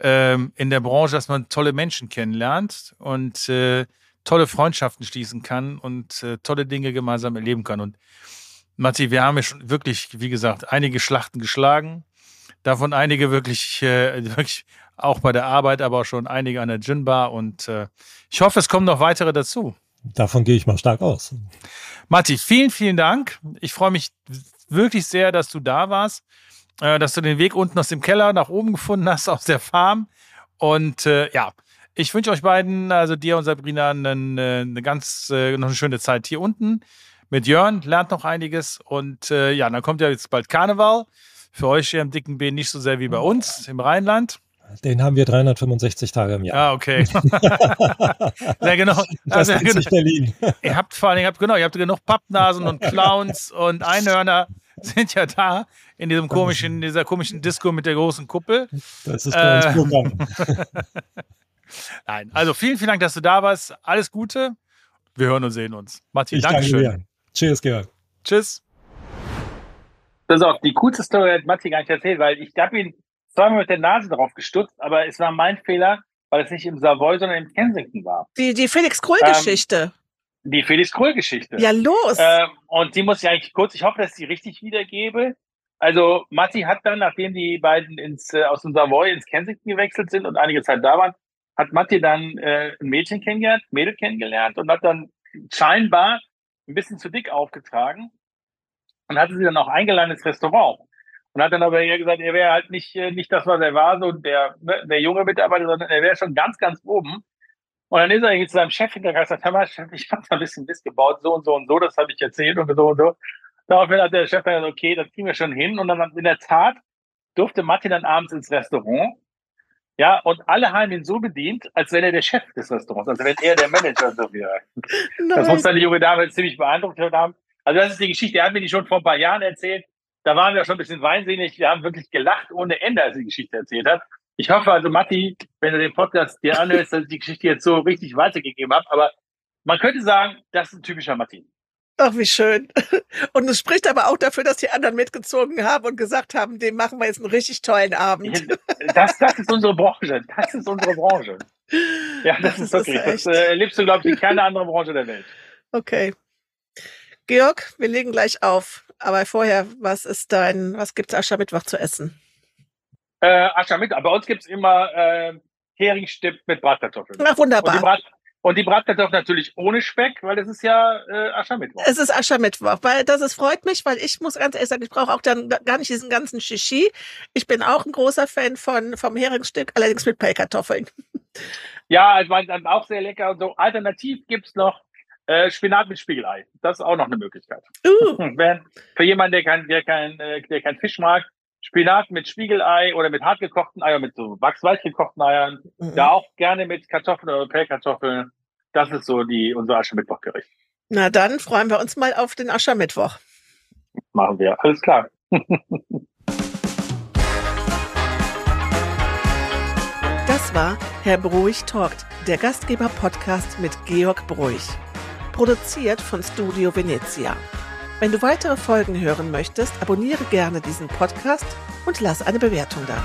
ähm, in der Branche, dass man tolle Menschen kennenlernt und äh, tolle Freundschaften schließen kann und äh, tolle Dinge gemeinsam erleben kann. Und Matti, wir haben ja schon wirklich, wie gesagt, einige Schlachten geschlagen. Davon einige wirklich, äh, wirklich auch bei der Arbeit, aber auch schon einige an der Gin-Bar. Und äh, ich hoffe, es kommen noch weitere dazu.
Davon gehe ich mal stark aus.
Matti, vielen, vielen Dank. Ich freue mich wirklich sehr, dass du da warst, äh, dass du den Weg unten aus dem Keller nach oben gefunden hast, aus der Farm. Und äh, ja, ich wünsche euch beiden, also dir und Sabrina, eine, eine ganz, äh, noch eine schöne Zeit hier unten mit Jörn, lernt noch einiges. Und äh, ja, dann kommt ja jetzt bald Karneval. Für euch hier im dicken B nicht so sehr wie bei uns im Rheinland.
Den haben wir 365 Tage im Jahr.
Ah, okay. ja, genau.
Das also, genau. Berlin.
ihr habt vor allem, genau, ihr habt genug Pappnasen und Clowns und Einhörner sind ja da in diesem komischen, in dieser komischen Disco mit der großen Kuppel.
Das ist bei uns äh, Programm.
Nein, also vielen, vielen Dank, dass du da warst. Alles Gute. Wir hören und sehen uns. Martin, Dankeschön.
Tschüss, Georg.
Tschüss.
Das ist auch die coolste Story, hat Matti gar nicht erzählt, weil ich habe ihn zweimal mit der Nase drauf gestutzt, aber es war mein Fehler, weil es nicht im Savoy, sondern im Kensington war.
Die, die Felix Krull-Geschichte.
Ähm, die Felix Krull-Geschichte.
Ja, los.
Ähm, und die muss ich eigentlich kurz, ich hoffe, dass ich sie richtig wiedergebe. Also Matti hat dann, nachdem die beiden ins, äh, aus dem Savoy ins Kensington gewechselt sind und einige Zeit da waren, hat Matti dann äh, ein Mädchen kennengelernt, Mädel kennengelernt und hat dann scheinbar ein bisschen zu dick aufgetragen und hatte sie dann auch eingeladen ins Restaurant. Und hat dann aber eher gesagt, er wäre halt nicht, äh, nicht das, was er war, so der, ne, der junge Mitarbeiter, sondern er wäre schon ganz, ganz oben. Und dann ist er irgendwie zu seinem Chef hinterher und hör mal, Chef, ich habe da ein bisschen Mist gebaut, so und so und so, das habe ich erzählt und so und so. Daraufhin hat der Chef dann gesagt, okay, das kriegen wir schon hin. Und dann in der Tat durfte Matti dann abends ins Restaurant. Ja, und alle haben ihn so bedient, als wenn er der Chef des Restaurants, also wenn er der Manager so wäre. Das muss dann die junge Dame ziemlich beeindruckt haben. Also das ist die Geschichte, er hat mir die schon vor ein paar Jahren erzählt. Da waren wir schon ein bisschen weinsinnig. Wir haben wirklich gelacht ohne Ende, als er die Geschichte erzählt hat. Ich hoffe also, Matti, wenn du den Podcast dir anhörst, dass ich die Geschichte jetzt so richtig weitergegeben habe. Aber man könnte sagen, das ist ein typischer Matti.
Ach, wie schön. Und es spricht aber auch dafür, dass die anderen mitgezogen haben und gesagt haben, dem machen wir jetzt einen richtig tollen Abend.
Das, das ist unsere Branche. Das ist unsere Branche. Ja, das, das ist wirklich. Das, das äh, erlebst du, glaube ich, in keiner anderen Branche der Welt.
Okay. Georg, wir legen gleich auf. Aber vorher, was ist dein, was gibt's Aschermittwoch zu essen?
Äh, Aschermittwoch. Bei uns gibt's immer äh, Heringsstipp mit Bratkartoffeln.
Ach, wunderbar.
Brat, und die Bratkartoffeln natürlich ohne Speck, weil das ist ja äh, Aschermittwoch.
Es ist Aschermittwoch, weil das ist, freut mich, weil ich muss ganz ehrlich sagen, ich brauche auch dann gar nicht diesen ganzen Shishi. Ich bin auch ein großer Fan von vom Heringsstück, allerdings mit Pellkartoffeln.
Ja, also dann auch sehr lecker und so. Alternativ gibt's noch äh, Spinat mit Spiegelei. Das ist auch noch eine Möglichkeit. Uh. Für jemanden, der kein, der kein, äh, der kein Fisch mag, Spinat mit Spiegelei oder mit hartgekochten Eiern, mit so wachsweich gekochten Eiern. Mhm. Da auch gerne mit Kartoffeln oder Pellkartoffeln. Das ist so die, unser Aschermittwochgericht.
Na dann freuen wir uns mal auf den Aschermittwoch.
Machen wir. Alles klar.
Das war Herr Bruich talkt, der Gastgeber-Podcast mit Georg Bruich. Produziert von Studio Venezia. Wenn du weitere Folgen hören möchtest, abonniere gerne diesen Podcast und lass eine Bewertung da.